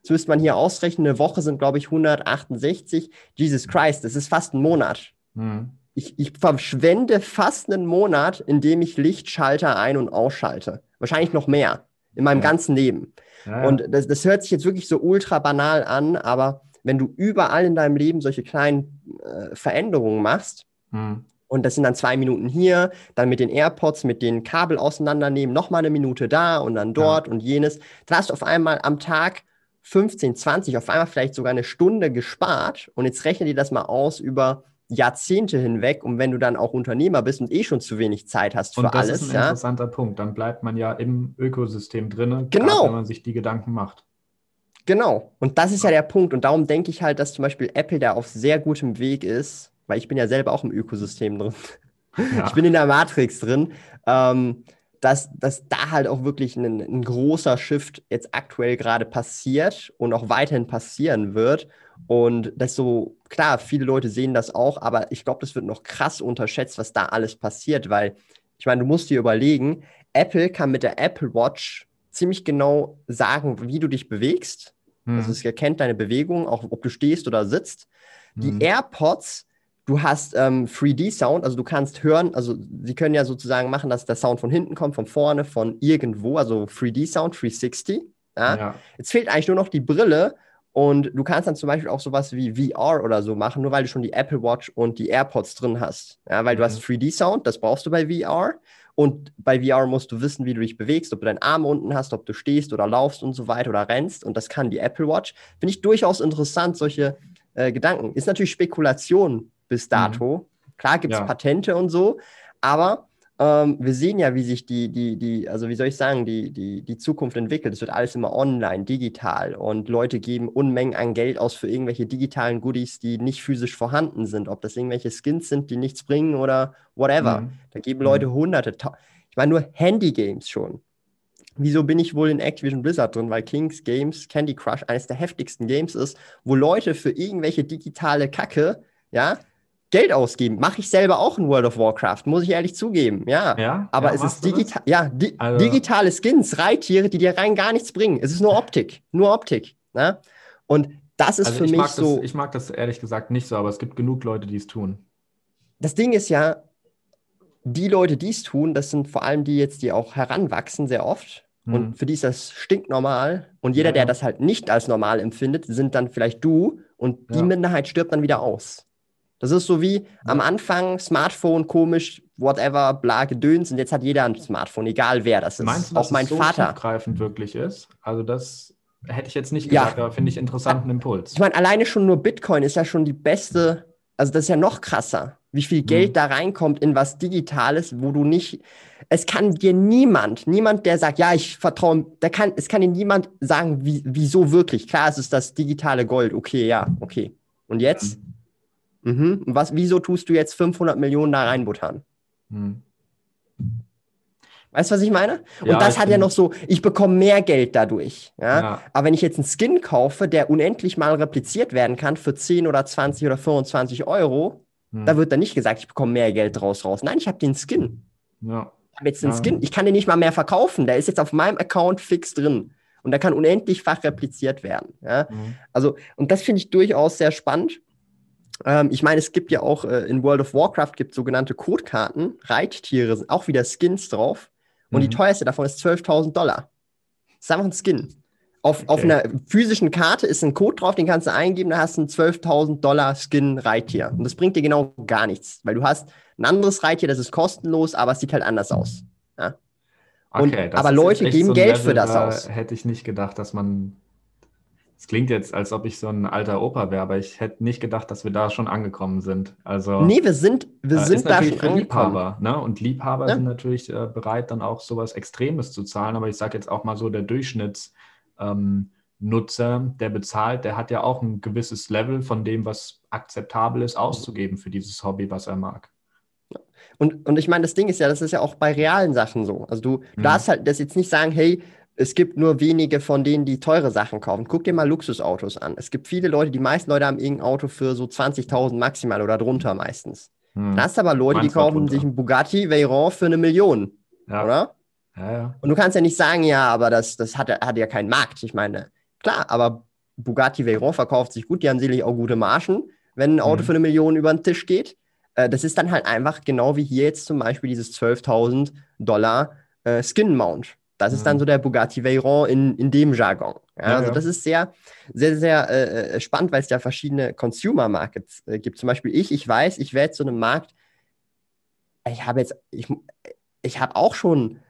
Das müsste man hier ausrechnen. Eine Woche sind, glaube ich, 168. Jesus Christ, das ist fast ein Monat. Mhm. Ich, ich verschwende fast einen Monat, indem ich Lichtschalter ein- und ausschalte. Wahrscheinlich noch mehr in meinem ja. ganzen Leben. Ja, ja. Und das, das hört sich jetzt wirklich so ultra banal an, aber wenn du überall in deinem Leben solche kleinen äh, Veränderungen machst, mhm. Und das sind dann zwei Minuten hier, dann mit den AirPods, mit den Kabel auseinandernehmen, nochmal eine Minute da und dann dort und jenes. Dann hast du auf einmal am Tag 15, 20, auf einmal vielleicht sogar eine Stunde gespart. Und jetzt rechne dir das mal aus über Jahrzehnte hinweg. Und wenn du dann auch Unternehmer bist und eh schon zu wenig Zeit hast für und das alles. Das ist ein ja? interessanter Punkt. Dann bleibt man ja im Ökosystem drin, genau. wenn man sich die Gedanken macht. Genau. Und das ist ja der Punkt. Und darum denke ich halt, dass zum Beispiel Apple da auf sehr gutem Weg ist, weil ich bin ja selber auch im Ökosystem drin. Ja. Ich bin in der Matrix drin. Ähm, dass, dass da halt auch wirklich ein, ein großer Shift jetzt aktuell gerade passiert und auch weiterhin passieren wird. Und das so, klar, viele Leute sehen das auch, aber ich glaube, das wird noch krass unterschätzt, was da alles passiert, weil ich meine, du musst dir überlegen, Apple kann mit der Apple Watch ziemlich genau sagen, wie du dich bewegst. Mhm. Also es erkennt deine Bewegung, auch ob du stehst oder sitzt. Die mhm. AirPods Du hast ähm, 3D-Sound, also du kannst hören, also sie können ja sozusagen machen, dass der Sound von hinten kommt, von vorne, von irgendwo, also 3D-Sound, 360. Ja? ja? Jetzt fehlt eigentlich nur noch die Brille und du kannst dann zum Beispiel auch sowas wie VR oder so machen, nur weil du schon die Apple Watch und die AirPods drin hast. Ja, weil mhm. du hast 3D-Sound, das brauchst du bei VR. Und bei VR musst du wissen, wie du dich bewegst, ob du deinen Arm unten hast, ob du stehst oder laufst und so weiter oder rennst. Und das kann die Apple Watch. Finde ich durchaus interessant, solche äh, Gedanken. Ist natürlich Spekulation bis mhm. dato. Mhm. Klar gibt es ja. Patente und so, aber ähm, wir sehen ja, wie sich die, die, die, also wie soll ich sagen, die, die, die Zukunft entwickelt. Es wird alles immer online, digital und Leute geben Unmengen an Geld aus für irgendwelche digitalen Goodies, die nicht physisch vorhanden sind. Ob das irgendwelche Skins sind, die nichts bringen oder whatever. Mhm. Da geben Leute mhm. hunderte, ich meine nur Handy-Games schon. Wieso bin ich wohl in Activision Blizzard drin? Weil Kings Games Candy Crush eines der heftigsten Games ist, wo Leute für irgendwelche digitale Kacke, ja, Geld ausgeben. Mache ich selber auch in World of Warcraft, muss ich ehrlich zugeben. Ja. ja aber ja, es ist digital, ja, di also. digitale Skins, Reittiere, die dir rein gar nichts bringen. Es ist nur Optik. Nur Optik. Ne? Und das ist also für mich so. Das, ich mag das ehrlich gesagt nicht so, aber es gibt genug Leute, die es tun. Das Ding ist ja, die Leute, die es tun, das sind vor allem die jetzt, die auch heranwachsen, sehr oft. Mhm. Und für die ist das stinknormal. Und jeder, ja, der das halt nicht als normal empfindet, sind dann vielleicht du. Und die Minderheit stirbt dann wieder aus. Das ist so wie ja. am Anfang Smartphone, komisch, whatever, bla, gedöns und jetzt hat jeder ein Smartphone, egal wer das ist. Meinst du, dass auch mein so Vater. tiefgreifend wirklich ist? Also das hätte ich jetzt nicht gesagt, ja. aber finde ich interessanten Impuls. Ich meine, alleine schon nur Bitcoin ist ja schon die beste, also das ist ja noch krasser, wie viel Geld mhm. da reinkommt in was Digitales, wo du nicht, es kann dir niemand, niemand, der sagt, ja, ich vertraue, der kann, es kann dir niemand sagen, wie, wieso wirklich. Klar, es ist das digitale Gold, okay, ja, okay. Und jetzt? Mhm. Mhm. Was, wieso tust du jetzt 500 Millionen da reinbuttern? Mhm. Weißt du, was ich meine? Und ja, das hat ja noch so, ich bekomme mehr Geld dadurch. Ja? ja? Aber wenn ich jetzt einen Skin kaufe, der unendlich mal repliziert werden kann für 10 oder 20 oder 25 Euro, hm. da wird dann nicht gesagt, ich bekomme mehr Geld draus raus. Nein, ich habe den Skin. Ja. Ich habe jetzt den. Skin. Ich kann den nicht mal mehr verkaufen. Der ist jetzt auf meinem Account fix drin. Und der kann unendlich fach repliziert werden. Ja? Mhm. Also, und das finde ich durchaus sehr spannend. Ähm, ich meine, es gibt ja auch äh, in World of Warcraft gibt sogenannte Codekarten, Reittiere, sind auch wieder Skins drauf. Und die Mhm. teuerste davon ist 12.000 Dollar. Das ist einfach ein Skin. Auf, auf Okay. einer physischen Karte ist ein Code drauf, den kannst du eingeben, da hast du einen 12.000 Dollar Skin Reittier. Und das bringt dir genau gar nichts, weil du hast ein anderes Reittier, das ist kostenlos, aber es sieht halt anders aus. Und- Okay, das aber Leute geben so Geld für Level, das da aus. Hätte ich nicht gedacht, dass man. Es klingt jetzt, als ob ich so ein alter Opa wäre, aber ich hätte nicht gedacht, dass wir da schon angekommen sind. Also Nee, wir sind, wir äh, sind ist da natürlich schon für. Liebhaber, ne? Und Liebhaber Ja. sind natürlich äh, bereit, dann auch sowas Extremes zu zahlen. Aber ich sage jetzt auch mal so, der Durchschnittsnutzer, ähm, der bezahlt, der hat ja auch ein gewisses Level von dem, was akzeptabel ist, auszugeben für dieses Hobby, was er mag. Und, und ich meine, das Ding ist ja, das ist ja auch bei realen Sachen so. Also du Mhm. darfst halt das jetzt nicht sagen, hey, es gibt nur wenige von denen, die teure Sachen kaufen. Guck dir mal Luxusautos an. Es gibt viele Leute, die meisten Leute haben irgendein Auto für so 20.000 maximal oder drunter meistens. Hm. Dann hast du aber Leute, die Meins kaufen drunter. sich einen Bugatti Veyron für eine Million, Ja, oder? ja, ja. Und du kannst ja nicht sagen, ja, aber das, das hat, hat ja keinen Markt. Ich meine, klar, aber Bugatti Veyron verkauft sich gut, die haben sicherlich auch gute Margen, wenn ein Auto Mhm. für eine Million über den Tisch geht. Äh, das ist dann halt einfach genau wie hier jetzt zum Beispiel dieses 12.000 Dollar äh, Skin Mount. Das ist dann Mhm. so der Bugatti Veyron in, in dem Jargon. Ja, also das ist sehr, sehr, sehr äh, äh, spannend, weil es ja verschiedene Consumer Markets äh, gibt. Zum Beispiel ich, ich weiß, ich werde zu einem Markt, ich habe jetzt, ich, ich habe auch schon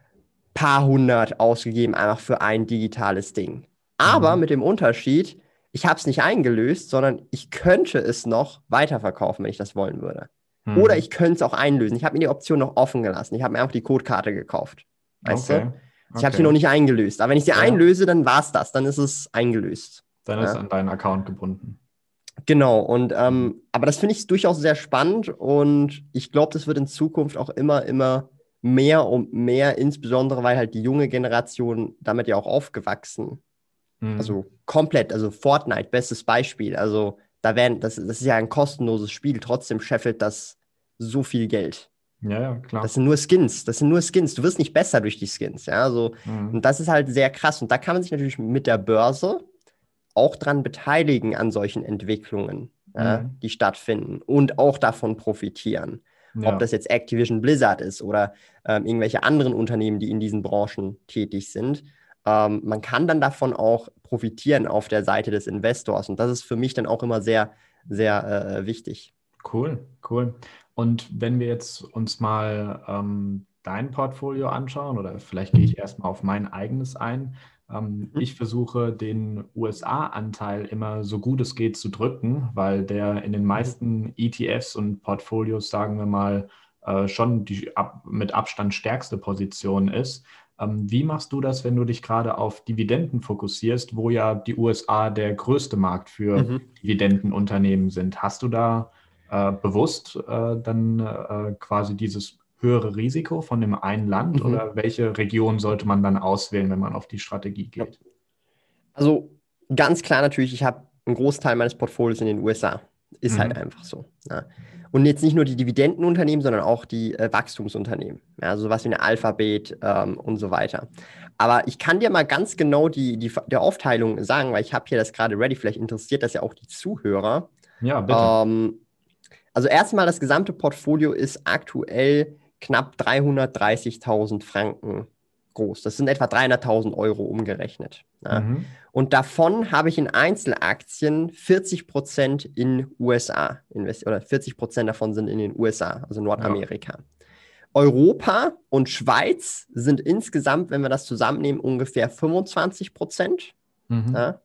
paar hundert ausgegeben, einfach für ein digitales Ding. Aber Mhm. mit dem Unterschied, ich habe es nicht eingelöst, sondern ich könnte es noch weiterverkaufen, wenn ich das wollen würde. Hm. Oder ich könnte es auch einlösen. Ich habe mir die Option noch offen gelassen. Ich habe mir einfach die Codekarte gekauft. Weißt okay. du? Ich habe okay. sie noch nicht eingelöst. Aber wenn ich sie Ja. einlöse, dann war es das. Dann ist es eingelöst. Dann ist Ja. an deinen Account gebunden. Genau, und Mhm. ähm, aber das finde ich durchaus sehr spannend und ich glaube, das wird in Zukunft auch immer, immer mehr und mehr, insbesondere weil halt die junge Generation damit ja auch aufgewachsen. Hm. Also komplett, also Fortnite, bestes Beispiel. Also da werden, das, das ist ja ein kostenloses Spiel, trotzdem scheffelt das so viel Geld. Ja, ja, klar. Das sind nur Skins, das sind nur Skins. Du wirst nicht besser durch die Skins, ja. Also Hm. und das ist halt sehr krass. Und da kann man sich natürlich mit der Börse auch dran beteiligen an solchen Entwicklungen, ja, Mhm. die stattfinden und auch davon profitieren. ja. Ob das jetzt Activision Blizzard ist oder ähm, irgendwelche anderen Unternehmen, die in diesen Branchen tätig sind. Ähm, man kann dann davon auch profitieren auf der Seite des Investors. Und das ist für mich dann auch immer sehr, sehr äh, wichtig. Cool, cool. Und wenn wir jetzt uns mal ähm, dein Portfolio anschauen, oder vielleicht gehe ich erstmal auf mein eigenes ein. Ähm, Mhm. ich versuche den USA-Anteil immer so gut es geht zu drücken, weil der in den meisten ETFs und Portfolios, sagen wir mal, äh, schon die ab, mit Abstand stärkste Position ist. Ähm, wie machst du das, wenn du dich gerade auf Dividenden fokussierst, wo ja die USA der größte Markt für Mhm. Dividendenunternehmen sind? Hast du da äh, bewusst äh, dann äh, quasi dieses höhere Risiko von dem einen Land Mhm. oder welche Region sollte man dann auswählen, wenn man auf die Strategie geht? Also ganz klar natürlich, ich habe einen Großteil meines Portfolios in den USA. Ist Mhm. halt einfach so. Ja. Und jetzt nicht nur die Dividendenunternehmen, sondern auch die äh, Wachstumsunternehmen. Ja, also sowas wie eine Alphabet ähm, und so weiter. Aber ich kann dir mal ganz genau die, die der Aufteilung sagen, weil ich habe hier das gerade ready. Vielleicht interessiert das ja auch die Zuhörer. Ja, bitte. Ähm, also erstmal, das gesamte Portfolio ist aktuell knapp 330.000 Franken groß. Das sind etwa 300.000 Euro umgerechnet. Ja. Mhm. Und davon habe ich in Einzelaktien 40 Prozent in USA investiert, oder 40 Prozent davon sind in den USA, also Nordamerika. Europa und Schweiz sind insgesamt, wenn wir das zusammennehmen, ungefähr 25 Prozent. Mhm. Ja?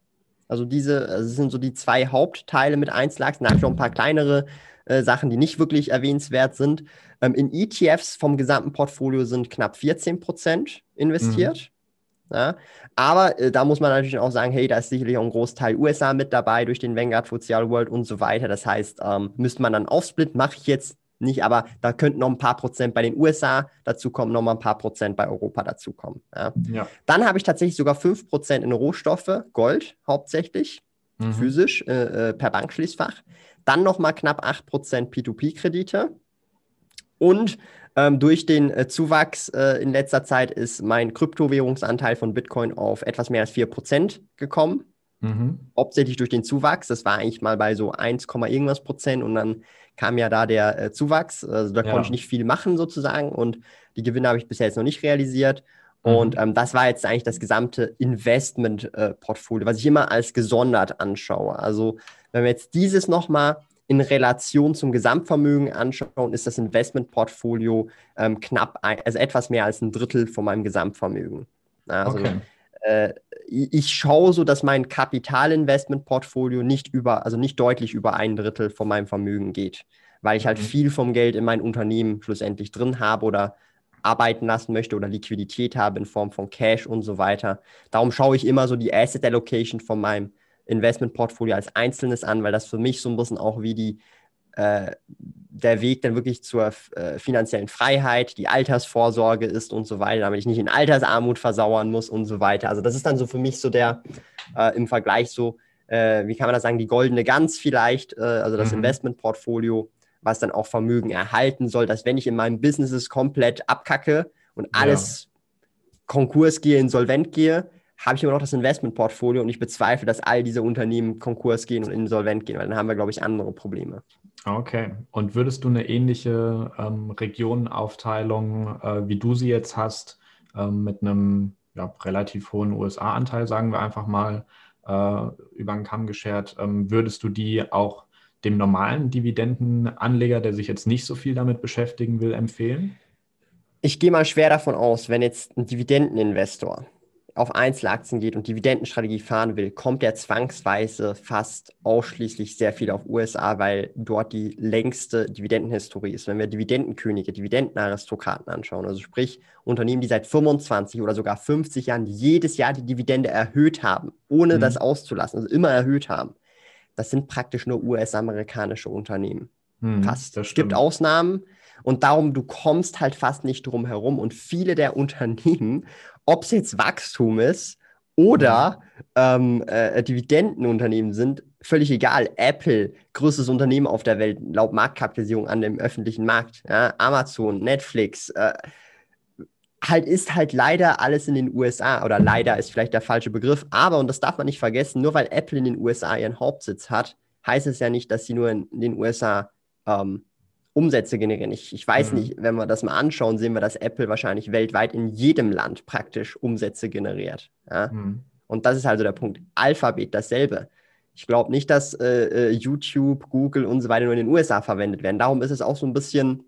Also diese also das sind so die zwei Hauptteile mit Einzelaktien. Da habe ich noch ein paar kleinere äh, Sachen, die nicht wirklich erwähnenswert sind. Ähm, in ETFs vom gesamten Portfolio sind knapp 14 Prozent investiert. Ja? Aber äh, da muss man natürlich auch sagen, hey, da ist sicherlich auch ein Großteil USA mit dabei durch den Vanguard Social World und so weiter. Das heißt, ähm, müsste man dann aufsplitten, mache ich jetzt nicht, aber da könnten noch ein paar Prozent bei den USA dazukommen, noch mal ein paar Prozent bei Europa dazukommen. Ja? Ja. Dann habe ich tatsächlich sogar 5% in Rohstoffe, Gold hauptsächlich, Mhm. physisch, äh, äh, per Bankschließfach. Dann nochmal knapp 8% P2P-Kredite. Und ähm, durch den äh, Zuwachs äh, in letzter Zeit ist mein Kryptowährungsanteil von Bitcoin auf etwas mehr als 4% gekommen. Mhm. Hauptsächlich durch den Zuwachs. Das war eigentlich mal bei so 1, irgendwas Prozent und dann kam ja da der äh, Zuwachs. Also da ja. konnte ich nicht viel machen sozusagen und die Gewinne habe ich bisher jetzt noch nicht realisiert. Mhm. Und ähm, das war jetzt eigentlich das gesamte Investment-Portfolio, äh, was ich immer als gesondert anschaue. Also wenn wir jetzt dieses nochmal in Relation zum Gesamtvermögen anschauen, ist das Investmentportfolio ähm, knapp, ein, also etwas mehr als ein Drittel von meinem Gesamtvermögen. Also, okay. äh, ich schaue so, dass mein Kapitalinvestmentportfolio nicht über, also nicht deutlich über ein Drittel von meinem Vermögen geht, weil ich halt mhm. viel vom Geld in mein Unternehmen schlussendlich drin habe oder arbeiten lassen möchte oder Liquidität habe in Form von Cash und so weiter. Darum schaue ich immer so die Asset Allocation von meinem Investmentportfolio als Einzelnes an, weil das für mich so ein bisschen auch wie die, äh, der Weg dann wirklich zur äh, finanziellen Freiheit, die Altersvorsorge ist und so weiter, damit ich nicht in Altersarmut versauern muss und so weiter. Also das ist dann so für mich so der äh, im Vergleich so, äh, wie kann man das sagen, die goldene Gans vielleicht, äh, also das mhm. Investmentportfolio was dann auch Vermögen erhalten soll, dass wenn ich in meinem Business komplett abkacke und alles ja. Konkurs gehe, insolvent gehe, habe ich immer noch das Investmentportfolio und ich bezweifle, dass all diese Unternehmen Konkurs gehen und insolvent gehen, weil dann haben wir, glaube ich, andere Probleme. Okay. Und würdest du eine ähnliche ähm, Regionenaufteilung, äh, wie du sie jetzt hast, ähm, mit einem ja, relativ hohen USA-Anteil, sagen wir einfach mal, äh, über den Kamm geschert, ähm, würdest du die auch dem normalen Dividendenanleger, der sich jetzt nicht so viel damit beschäftigen will, empfehlen? Ich gehe mal schwer davon aus, wenn jetzt ein Dividendeninvestor auf Einzelaktien geht und Dividendenstrategie fahren will, kommt er zwangsweise fast ausschließlich sehr viel auf USA, weil dort die längste Dividendenhistorie ist. Wenn wir Dividendenkönige, Dividendenaristokraten anschauen, also sprich Unternehmen, die seit 25 oder sogar 50 Jahren jedes Jahr die Dividende erhöht haben, ohne mhm. das auszulassen, also immer erhöht haben, das sind praktisch nur US-amerikanische Unternehmen. Hm, fast. Es gibt Ausnahmen und darum, du kommst halt fast nicht drum herum. Und viele der Unternehmen, ob es jetzt Wachstum ist oder ähm, äh, Dividendenunternehmen sind, völlig egal. Apple, größtes Unternehmen auf der Welt, laut Marktkapitalisierung an dem öffentlichen Markt. Ja? Amazon, Netflix, äh, halt ist halt leider alles in den USA oder leider ist vielleicht der falsche Begriff, aber und das darf man nicht vergessen, nur weil Apple in den USA ihren Hauptsitz hat, heißt es ja nicht, dass sie nur in, den USA ähm, Umsätze generieren. Ich, ich weiß mhm. nicht, wenn wir das mal anschauen, sehen wir, dass Apple wahrscheinlich weltweit in jedem Land praktisch Umsätze generiert. Ja? Mhm. Und das ist also der Punkt. Alphabet dasselbe. Ich glaube nicht, dass äh, äh YouTube, Google und so weiter nur in den USA verwendet werden. Darum ist es auch so ein bisschen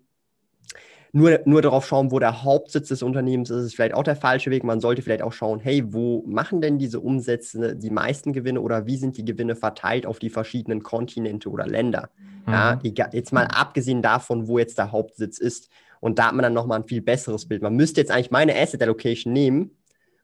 nur, nur darauf schauen, wo der Hauptsitz des Unternehmens ist, ist vielleicht auch der falsche Weg. Man sollte vielleicht auch schauen, hey, wo machen denn diese Umsätze die meisten Gewinne oder wie sind die Gewinne verteilt auf die verschiedenen Kontinente oder Länder? Mhm. Ja, jetzt mal abgesehen davon, wo jetzt der Hauptsitz ist. Und da hat man dann nochmal ein viel besseres Bild. Man müsste jetzt eigentlich meine Asset Allocation nehmen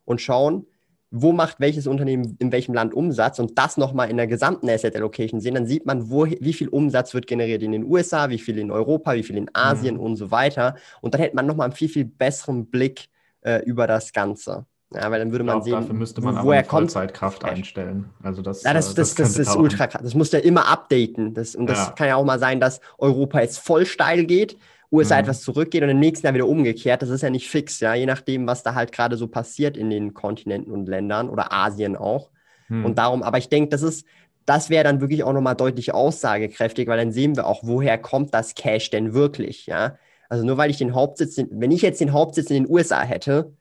und schauen, wo macht welches Unternehmen in welchem Land Umsatz und das nochmal in der gesamten Asset Allocation sehen, dann sieht man, wo, wie viel Umsatz wird generiert in den USA, wie viel in Europa, wie viel in Asien mhm. und so weiter. Und dann hätte man nochmal einen viel, viel besseren Blick äh, über das Ganze. Ja, weil dann würde man sehen, dafür müsste man woher kommt Vollzeitkraft einstellen. Also das, ja, das, das, das, das ist ultra krass. Das muss ja immer updaten. Das, und das ja. kann ja auch mal sein, dass Europa jetzt voll steil geht USA mhm. etwas zurückgeht und im nächsten Jahr wieder umgekehrt. Das ist ja nicht fix, ja, je nachdem, was da halt gerade so passiert in den Kontinenten und Ländern oder Asien auch. Mhm. Und darum, aber ich denke, das ist, das wäre dann wirklich auch nochmal deutlich aussagekräftig, weil dann sehen wir auch, woher kommt das Cash denn wirklich, ja. Also nur weil ich den Hauptsitz, wenn ich jetzt den Hauptsitz in den USA hätte,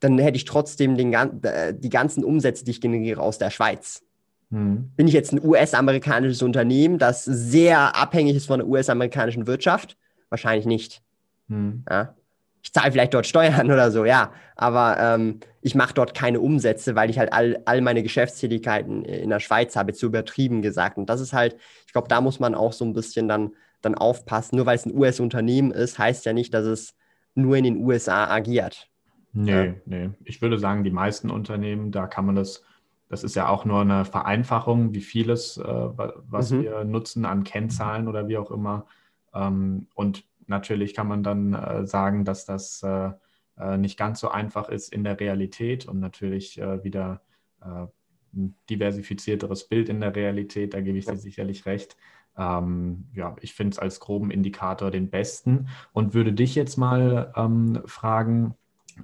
dann hätte ich trotzdem den, äh, die ganzen Umsätze, die ich generiere, aus der Schweiz. Hm. Bin ich jetzt ein US-amerikanisches Unternehmen, das sehr abhängig ist von der US-amerikanischen Wirtschaft, Wahrscheinlich nicht. Hm. Ja? Ich zahle vielleicht dort Steuern oder so, ja, aber ähm, ich mache dort keine Umsätze, weil ich halt all, all meine Geschäftstätigkeiten in der Schweiz habe, zu übertrieben gesagt. Und das ist halt, ich glaube, da muss man auch so ein bisschen dann, dann aufpassen. Nur weil es ein US-Unternehmen ist, heißt ja nicht, dass es nur in den USA agiert. Nee, ja. nee. Ich würde sagen, die meisten Unternehmen, da kann man das, das ist ja auch nur eine Vereinfachung, wie vieles, äh, was mhm. wir nutzen an Kennzahlen oder wie auch immer. Ähm, und natürlich kann man dann äh, sagen, dass das äh, äh, nicht ganz so einfach ist in der Realität und natürlich wieder ein diversifizierteres Bild in der Realität, da gebe ich dir sicherlich recht. Ähm, ja, ich finde es als groben Indikator den besten und würde dich jetzt mal ähm, fragen,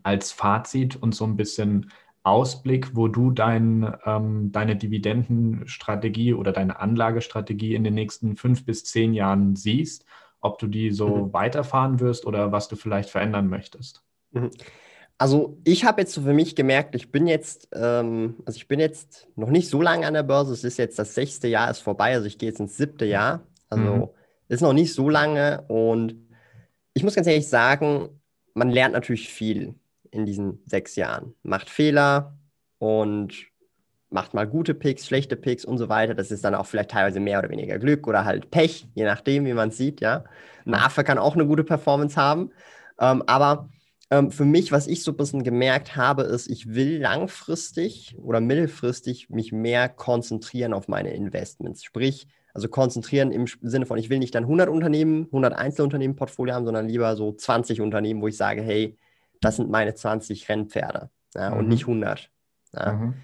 als Fazit und so ein bisschen Ausblick, wo du dein, ähm, deine Dividendenstrategie oder deine Anlagestrategie in den nächsten fünf bis zehn Jahren siehst, ob du die so mhm. weiterfahren wirst oder was du vielleicht verändern möchtest. Mhm. Also ich habe jetzt so für mich gemerkt, ich bin jetzt, ähm, also ich bin jetzt noch nicht so lange an der Börse. Es ist jetzt das sechste Jahr ist vorbei, also ich gehe jetzt ins siebte Jahr. Also mhm. ist noch nicht so lange und ich muss ganz ehrlich sagen, man lernt natürlich viel in diesen sechs Jahren. Macht Fehler und macht mal gute Picks, schlechte Picks und so weiter. Das ist dann auch vielleicht teilweise mehr oder weniger Glück oder halt Pech, je nachdem, wie man es sieht. Ja, ein Affe kann auch eine gute Performance haben, ähm, aber ähm, für mich, was ich so ein bisschen gemerkt habe, ist, ich will langfristig oder mittelfristig mich mehr konzentrieren auf meine Investments. Sprich, also konzentrieren im Sinne von, ich will nicht dann 100 Unternehmen, 100 Einzelunternehmen Portfolio haben, sondern lieber so 20 Unternehmen, wo ich sage, hey, das sind meine 20 Rennpferde ja, mhm. und nicht 100. Ja. Mhm.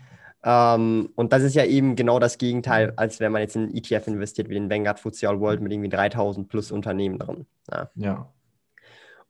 Ähm, und das ist ja eben genau das Gegenteil, als wenn man jetzt in einen ETF investiert, wie den Vanguard FTSE All World mit irgendwie 3000 plus Unternehmen drin. Ja. ja.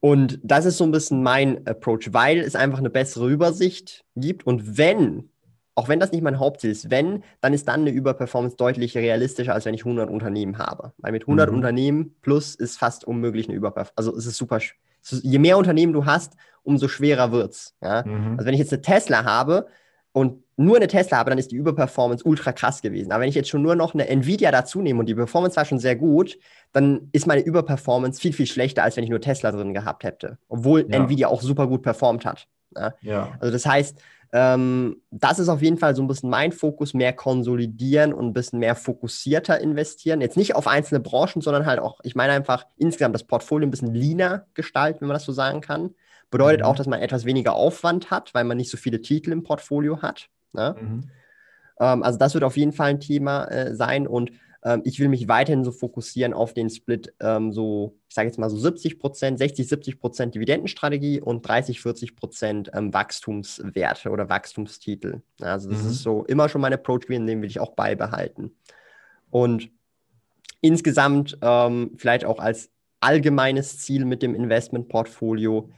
Und das ist so ein bisschen mein Approach, weil es einfach eine bessere Übersicht gibt. Und wenn, auch wenn das nicht mein Hauptziel ist, wenn, dann ist dann eine Überperformance deutlich realistischer, als wenn ich 100 Unternehmen habe. Weil mit 100 mhm. Unternehmen plus ist fast unmöglich eine Überperformance. Also es ist super. Je mehr Unternehmen du hast, umso schwerer wird es. Ja? Mhm. Also wenn ich jetzt eine Tesla habe und nur eine Tesla habe, dann ist die Überperformance ultra krass gewesen. Aber wenn ich jetzt schon nur noch eine Nvidia dazu nehme und die Performance war schon sehr gut, dann ist meine Überperformance viel, viel schlechter, als wenn ich nur Tesla drin gehabt hätte. Obwohl ja. Nvidia auch super gut performt hat. Ja? ja. Also das heißt, ähm, das ist auf jeden Fall so ein bisschen mein Fokus, mehr konsolidieren und ein bisschen mehr fokussierter investieren. Jetzt nicht auf einzelne Branchen, sondern halt auch, ich meine einfach insgesamt das Portfolio ein bisschen leaner gestalten, wenn man das so sagen kann. Bedeutet mhm. auch, dass man etwas weniger Aufwand hat, weil man nicht so viele Titel im Portfolio hat. Ne? Mhm. Ähm, also das wird auf jeden Fall ein Thema äh, sein und ähm, ich will mich weiterhin so fokussieren auf den Split, ähm, so, ich sage jetzt mal so 70 Prozent, 60, 70 Prozent Dividendenstrategie und 30, 40 Prozent ähm, Wachstumswerte oder Wachstumstitel. Also das mhm. ist so immer schon mein Approach gewesen, den will ich auch beibehalten. Und insgesamt ähm, vielleicht auch als allgemeines Ziel mit dem Investmentportfolio,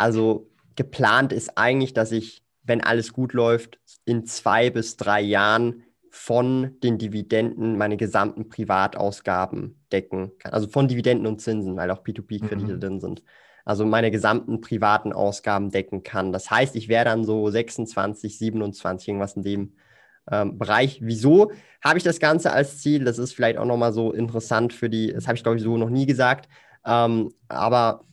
also geplant ist eigentlich, dass ich wenn alles gut läuft, in zwei bis drei Jahren von den Dividenden meine gesamten Privatausgaben decken kann. Also von Dividenden und Zinsen, weil auch P2P-Kredite mhm. drin sind. Also meine gesamten privaten Ausgaben decken kann. Das heißt, ich wäre dann so 26, 27, irgendwas in dem ähm, Bereich. Wieso habe ich das Ganze als Ziel? Das ist vielleicht auch nochmal so interessant für die, das habe ich glaube ich so noch nie gesagt. Ähm, aber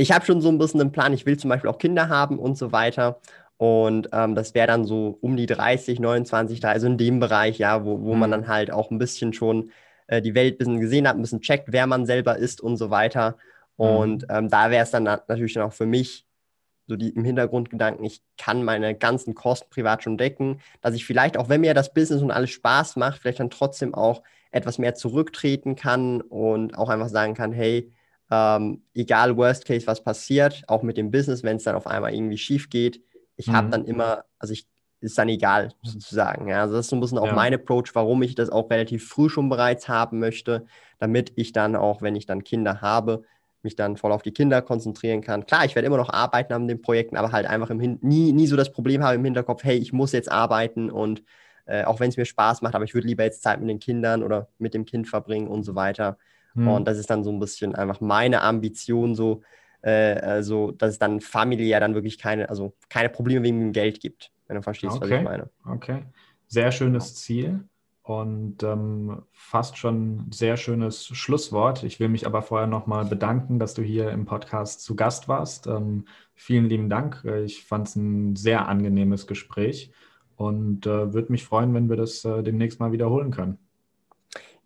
ich habe schon so ein bisschen einen Plan. Ich will zum Beispiel auch Kinder haben und so weiter. Und ähm, das wäre dann so um die 30, 29, also in dem Bereich, ja, wo, wo mhm. man dann halt auch ein bisschen schon äh, die Welt ein bisschen gesehen hat, ein bisschen checkt, wer man selber ist und so weiter. Und mhm. ähm, da wäre es dann natürlich dann auch für mich so die im Hintergrundgedanken, ich kann meine ganzen Kosten privat schon decken, dass ich vielleicht, auch wenn mir das Business und alles Spaß macht, vielleicht dann trotzdem auch etwas mehr zurücktreten kann und auch einfach sagen kann, hey, ähm, egal worst case, was passiert, auch mit dem Business, wenn es dann auf einmal irgendwie schief geht, ich mhm. habe dann immer, also ich ist dann egal sozusagen. Ja. Also das ist so ein bisschen auch ja. mein Approach, warum ich das auch relativ früh schon bereits haben möchte, damit ich dann auch, wenn ich dann Kinder habe, mich dann voll auf die Kinder konzentrieren kann. Klar, ich werde immer noch arbeiten an den Projekten, aber halt einfach im Hin nie, nie so das Problem habe im Hinterkopf, hey, ich muss jetzt arbeiten und äh, auch wenn es mir Spaß macht, aber ich würde lieber jetzt Zeit mit den Kindern oder mit dem Kind verbringen und so weiter. Mhm. Und das ist dann so ein bisschen einfach meine Ambition, so, äh, also, dass es dann familiär dann wirklich keine, also keine Probleme wegen dem Geld gibt, wenn du verstehst, okay. was ich meine. Okay. Sehr schönes Ziel und ähm, fast schon sehr schönes Schlusswort. Ich will mich aber vorher nochmal bedanken, dass du hier im Podcast zu Gast warst. Ähm, vielen lieben Dank. Ich fand es ein sehr angenehmes Gespräch und äh, würde mich freuen, wenn wir das äh, demnächst mal wiederholen können.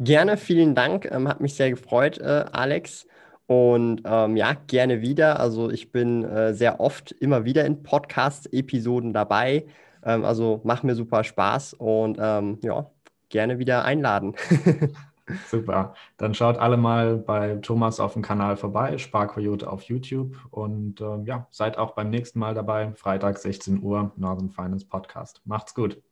Gerne, vielen Dank. Ähm, hat mich sehr gefreut, äh, Alex. Und ähm, ja, gerne wieder. Also ich bin äh, sehr oft immer wieder in Podcast-Episoden dabei. Ähm, also macht mir super Spaß und ähm, ja, gerne wieder einladen. Super. Dann schaut alle mal bei Thomas auf dem Kanal vorbei, Sparkoyote auf YouTube. Und ähm, ja, seid auch beim nächsten Mal dabei, Freitag 16 Uhr, Northern Finance Podcast. Macht's gut.